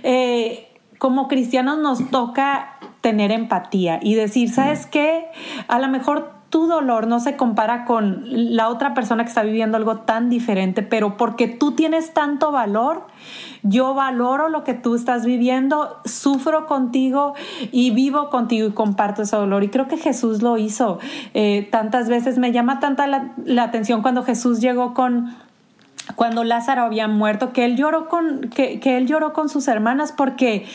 eh, como cristianos nos toca tener empatía y decir, ¿sabes qué? A lo mejor tu dolor no se compara con la otra persona que está viviendo algo tan diferente, pero porque tú tienes tanto valor, yo valoro lo que tú estás viviendo, sufro contigo y vivo contigo y comparto ese dolor. Y creo que Jesús lo hizo eh, tantas veces. Me llama tanta la, atención cuando Jesús llegó con cuando Lázaro había muerto, que él lloró con, que, que él lloró con sus hermanas porque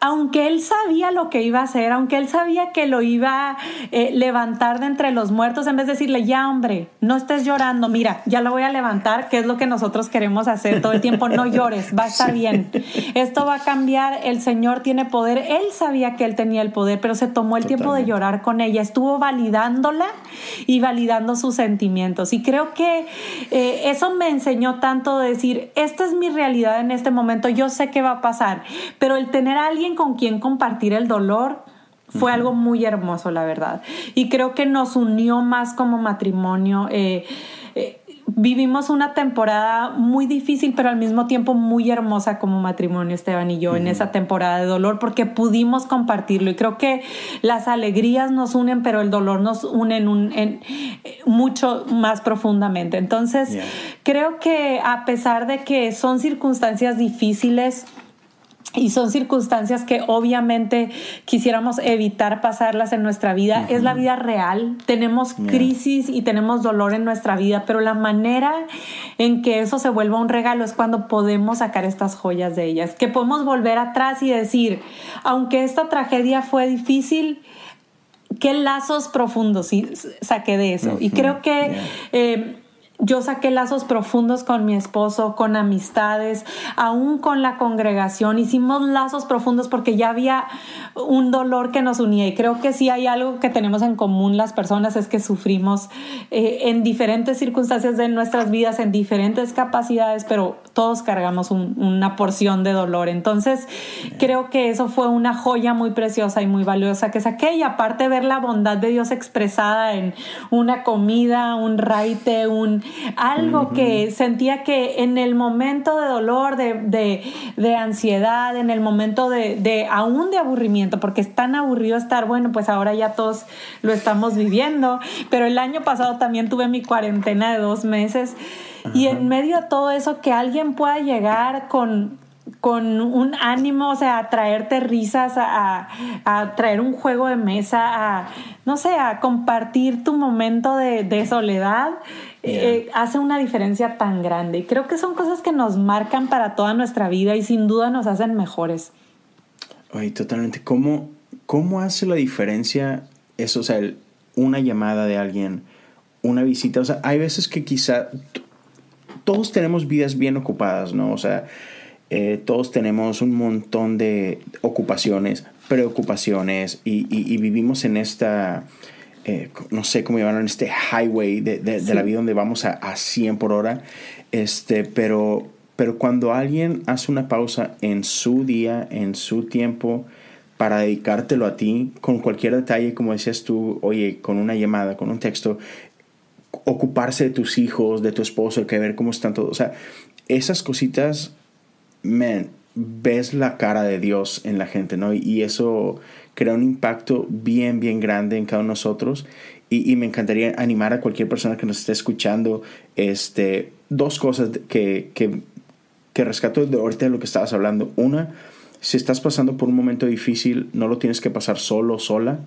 aunque él sabía lo que iba a hacer, aunque él sabía que lo iba a eh, levantar de entre los muertos, en vez de decirle, ya hombre, no estés llorando, mira, ya lo voy a levantar, que es lo que nosotros queremos hacer todo el tiempo, no llores, va a estar bien, esto va a cambiar, el Señor tiene poder, él sabía que él tenía el poder, pero se tomó el tiempo de llorar con ella, estuvo validándola y validando sus sentimientos. Y creo que eh, eso me enseñó tanto de decir, esta es mi realidad en este momento, yo sé qué va a pasar, pero el tener a alguien con quien compartir el dolor fue algo muy hermoso, la verdad. Y creo que nos unió más como matrimonio. Eh, eh, vivimos una temporada muy difícil, pero al mismo tiempo muy hermosa como matrimonio, Esteban y yo, en esa temporada de dolor, porque pudimos compartirlo. Y creo que las alegrías nos unen, pero el dolor nos une en un, en, mucho más profundamente. Entonces, creo que a pesar de que son circunstancias difíciles, y son circunstancias que obviamente quisiéramos evitar pasarlas en nuestra vida. Es la vida real. Tenemos crisis y tenemos dolor en nuestra vida, pero la manera en que eso se vuelva un regalo es cuando podemos sacar estas joyas de ellas, que podemos volver atrás y decir, aunque esta tragedia fue difícil, qué lazos profundos saqué de eso. Y creo que... Eh, yo saqué lazos profundos con mi esposo, con amistades, aún con la congregación. Hicimos lazos profundos porque ya había un dolor que nos unía. Y creo que sí hay algo que tenemos en común las personas, es que sufrimos eh, en diferentes circunstancias de nuestras vidas, en diferentes capacidades, pero todos cargamos una porción de dolor. Entonces, creo que eso fue una joya muy preciosa y muy valiosa que saqué. Y aparte ver la bondad de Dios expresada en una comida, un raite, un algo que sentía que en el momento de dolor, de, ansiedad, en el momento de, aún de aburrimiento, porque es tan aburrido estar, bueno, pues ahora ya todos lo estamos viviendo, pero el año pasado también tuve mi cuarentena de dos meses y en medio de todo eso que alguien pueda llegar con con un ánimo, o sea, a traerte risas, a, traer un juego de mesa, a, no sé, a compartir tu momento de, soledad, eh, hace una diferencia tan grande. Y creo que son cosas que nos marcan para toda nuestra vida y sin duda nos hacen mejores. Ay, totalmente. ¿Cómo, cómo hace la diferencia eso? O sea, una llamada de alguien, una visita. O sea, hay veces que quizá todos tenemos vidas bien ocupadas, ¿no? O sea, eh, todos tenemos un montón de ocupaciones, preocupaciones y, vivimos en esta, eh, no sé cómo llamarlo, en este highway de, la vida donde vamos a, a, 100 por hora. Este, pero, pero cuando alguien hace una pausa en su día, en su tiempo, para dedicártelo a ti, con cualquier detalle, como decías tú, oye, con una llamada, con un texto, ocuparse de tus hijos, de tu esposo, que ver cómo están todos. O sea, esas cositas man, ves la cara de Dios en la gente, ¿no? Y eso crea un impacto bien, bien grande en cada uno de nosotros. Y, me encantaría animar a cualquier persona que nos esté escuchando, este, dos cosas que, que, que rescato de ahorita de lo que estabas hablando. Una, si estás pasando por un momento difícil, no lo tienes que pasar solo sola.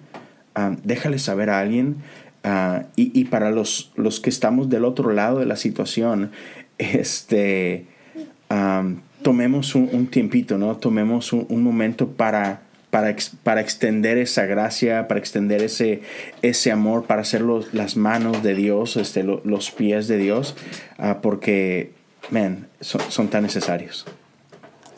Ah, déjale saber a alguien. Ah, y, y, para los, los que estamos del otro lado de la situación, este, tomemos un, tiempito, ¿no? Tomemos un, momento para para, para extender esa gracia, para extender ese, ese amor, para hacer las manos de Dios, este, los pies de Dios, ah, porque, man, son tan necesarios.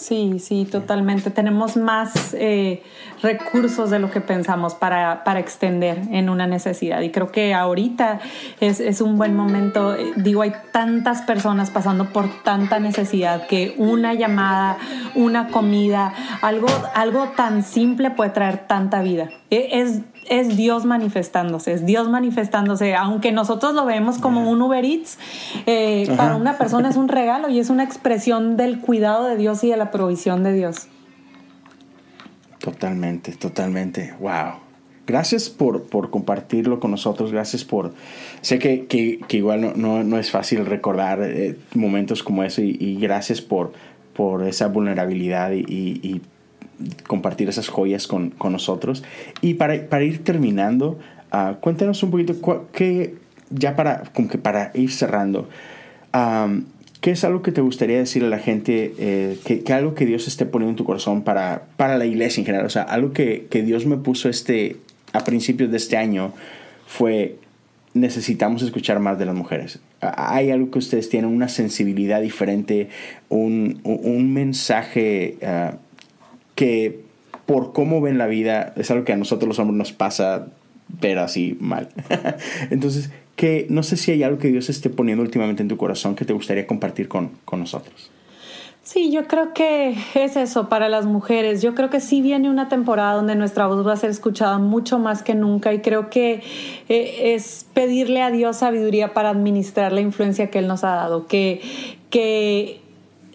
Sí, sí, totalmente. Tenemos más eh, recursos de lo que pensamos para, para, extender en una necesidad. Y creo que ahorita es, es, un buen momento. Eh, digo, hay tantas personas pasando por tanta necesidad que una llamada, una comida, algo, algo tan simple puede traer tanta vida. E, es, es Dios manifestándose, es Dios manifestándose, aunque nosotros lo vemos como un Uber Eats, eh, para una persona es un regalo y es una expresión del cuidado de Dios y de la provisión de Dios. Totalmente, totalmente, wow. Gracias por, por compartirlo con nosotros, gracias por... Sé que, que, igual no, no, es fácil recordar eh, momentos como ese y, gracias por, por esa vulnerabilidad y, y compartir esas joyas con, con nosotros. Y para, para ir terminando, uh, cuéntanos un poquito, que, ya para, como que para ir cerrando, ¿qué es algo que te gustaría decir a la gente, eh, que, que, algo que Dios esté poniendo en tu corazón para, para la iglesia en general? O sea, algo que, que Dios me puso este, a principios de este año fue necesitamos escuchar más de las mujeres. Hay algo que ustedes tienen, una sensibilidad diferente, un, un mensaje uh, que por cómo ven la vida es algo que a nosotros los hombres nos pasa ver así mal. Entonces, que no sé si hay algo que Dios esté poniendo últimamente en tu corazón que te gustaría compartir con, con nosotros. Sí, yo creo que es eso para las mujeres. Yo creo que sí viene una temporada donde nuestra voz va a ser escuchada mucho más que nunca y creo que eh, es pedirle a Dios sabiduría para administrar la influencia que Él nos ha dado, que, que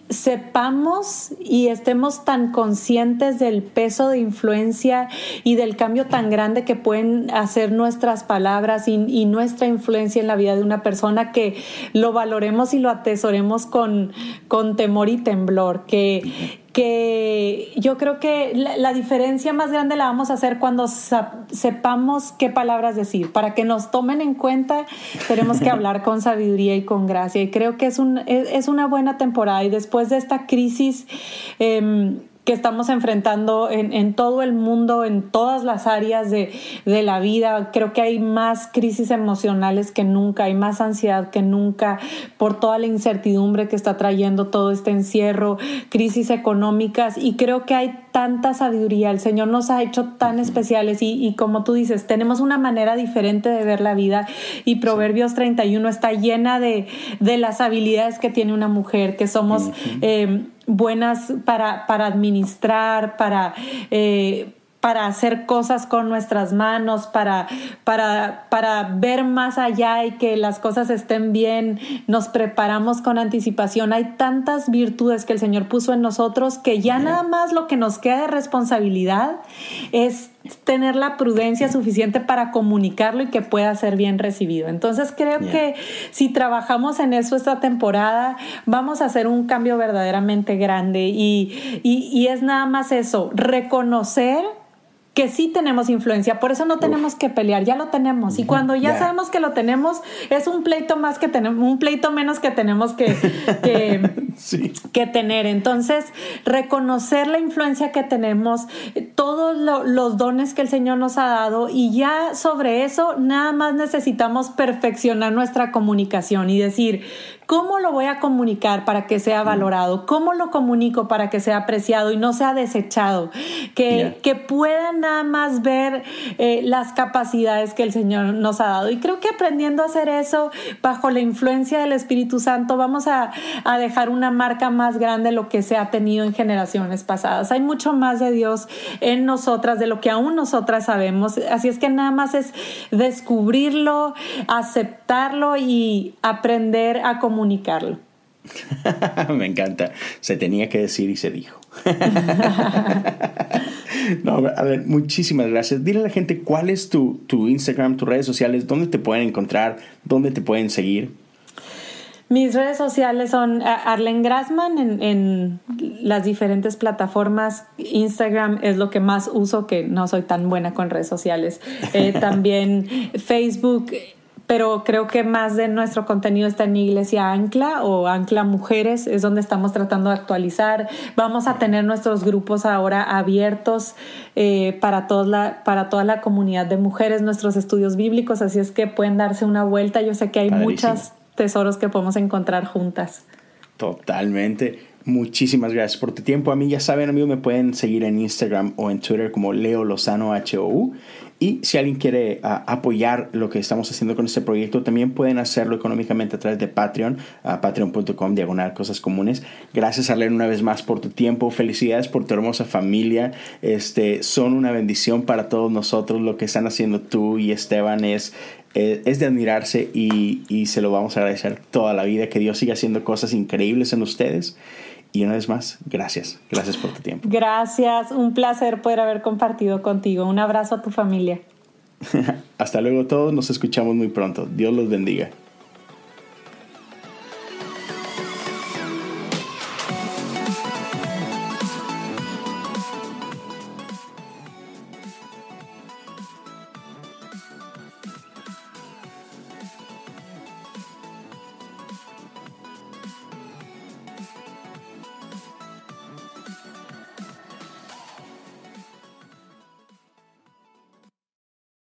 sepamos y estemos tan conscientes del peso de influencia y del cambio tan grande que pueden hacer nuestras palabras y, nuestra influencia en la vida de una persona que lo valoremos y lo atesoremos con, con temor y temblor, que, que yo creo que la, diferencia más grande la vamos a hacer cuando sepamos qué palabras decir. Para que nos tomen en cuenta, tenemos que hablar con sabiduría y con gracia. Y creo que es, un, es, una buena temporada. Y después de esta crisis... Eh, que estamos enfrentando en, en, todo el mundo, en todas las áreas de, de, la vida. Creo que hay más crisis emocionales que nunca, hay más ansiedad que nunca por toda la incertidumbre que está trayendo todo este encierro, crisis económicas y creo que hay tanta sabiduría. El Señor nos ha hecho tan especiales y, y como tú dices, tenemos una manera diferente de ver la vida y Proverbios 31 está llena de, de las habilidades que tiene una mujer, que somos buenas para, para administrar, para... Eh, para hacer cosas con nuestras manos, para, para, para ver más allá y que las cosas estén bien, nos preparamos con anticipación. Hay tantas virtudes que el Señor puso en nosotros que ya nada más lo que nos queda de responsabilidad es tener la prudencia suficiente para comunicarlo y que pueda ser bien recibido. Entonces creo que si trabajamos en eso esta temporada, vamos a hacer un cambio verdaderamente grande y, y, y es nada más eso, reconocer que sí tenemos influencia, por eso no tenemos que pelear, ya lo tenemos. Y cuando ya sabemos que lo tenemos, es un pleito más que tenemos, un pleito menos que tenemos que, que, tener. Entonces, reconocer la influencia que tenemos, todos los dones que el Señor nos ha dado, y ya sobre eso, nada más necesitamos perfeccionar nuestra comunicación y decir, ¿Cómo lo voy a comunicar para que sea valorado? ¿Cómo lo comunico para que sea apreciado y no sea desechado? Que, que puedan nada más ver eh, las capacidades que el Señor nos ha dado. Y creo que aprendiendo a hacer eso bajo la influencia del Espíritu Santo vamos a, a dejar una marca más grande de lo que se ha tenido en generaciones pasadas. Hay mucho más de Dios en nosotras, de lo que aún nosotras sabemos. Así es que nada más es descubrirlo, aceptarlo y aprender a comunicar comunicarlo. Me encanta. Se tenía que decir y se dijo. no, a ver, muchísimas gracias. Dile a la gente cuál es tu, tu Instagram, tus redes sociales, dónde te pueden encontrar, dónde te pueden seguir. Mis redes sociales son Arlen Grassman en, en, las diferentes plataformas. Instagram es lo que más uso, que no soy tan buena con redes sociales. Eh, también Facebook pero creo que más de nuestro contenido está en Iglesia Ancla o Ancla Mujeres, es donde estamos tratando de actualizar. Vamos a tener nuestros grupos ahora abiertos eh, para, toda la, para toda la comunidad de mujeres, nuestros estudios bíblicos, así es que pueden darse una vuelta. Yo sé que hay muchos tesoros que podemos encontrar juntas. Totalmente. Muchísimas gracias por tu tiempo. A mí ya saben, amigos, me pueden seguir en Instagram o en Twitter como Leo Lozano HOU. Y si alguien quiere ah, apoyar lo que estamos haciendo con este proyecto, también pueden hacerlo económicamente a través de Patreon, patreon.com, diagonal cosas comunes. Gracias, Arlene, una vez más por tu tiempo. Felicidades por tu hermosa familia. Este, son una bendición para todos nosotros. Lo que están haciendo tú y Esteban es, eh, es de admirarse y, y se lo vamos a agradecer toda la vida. Que Dios siga haciendo cosas increíbles en ustedes. Y una vez más, gracias. Gracias por tu tiempo. Gracias. Un placer poder haber compartido contigo. Un abrazo a tu familia. Hasta luego todos. Nos escuchamos muy pronto. Dios los bendiga.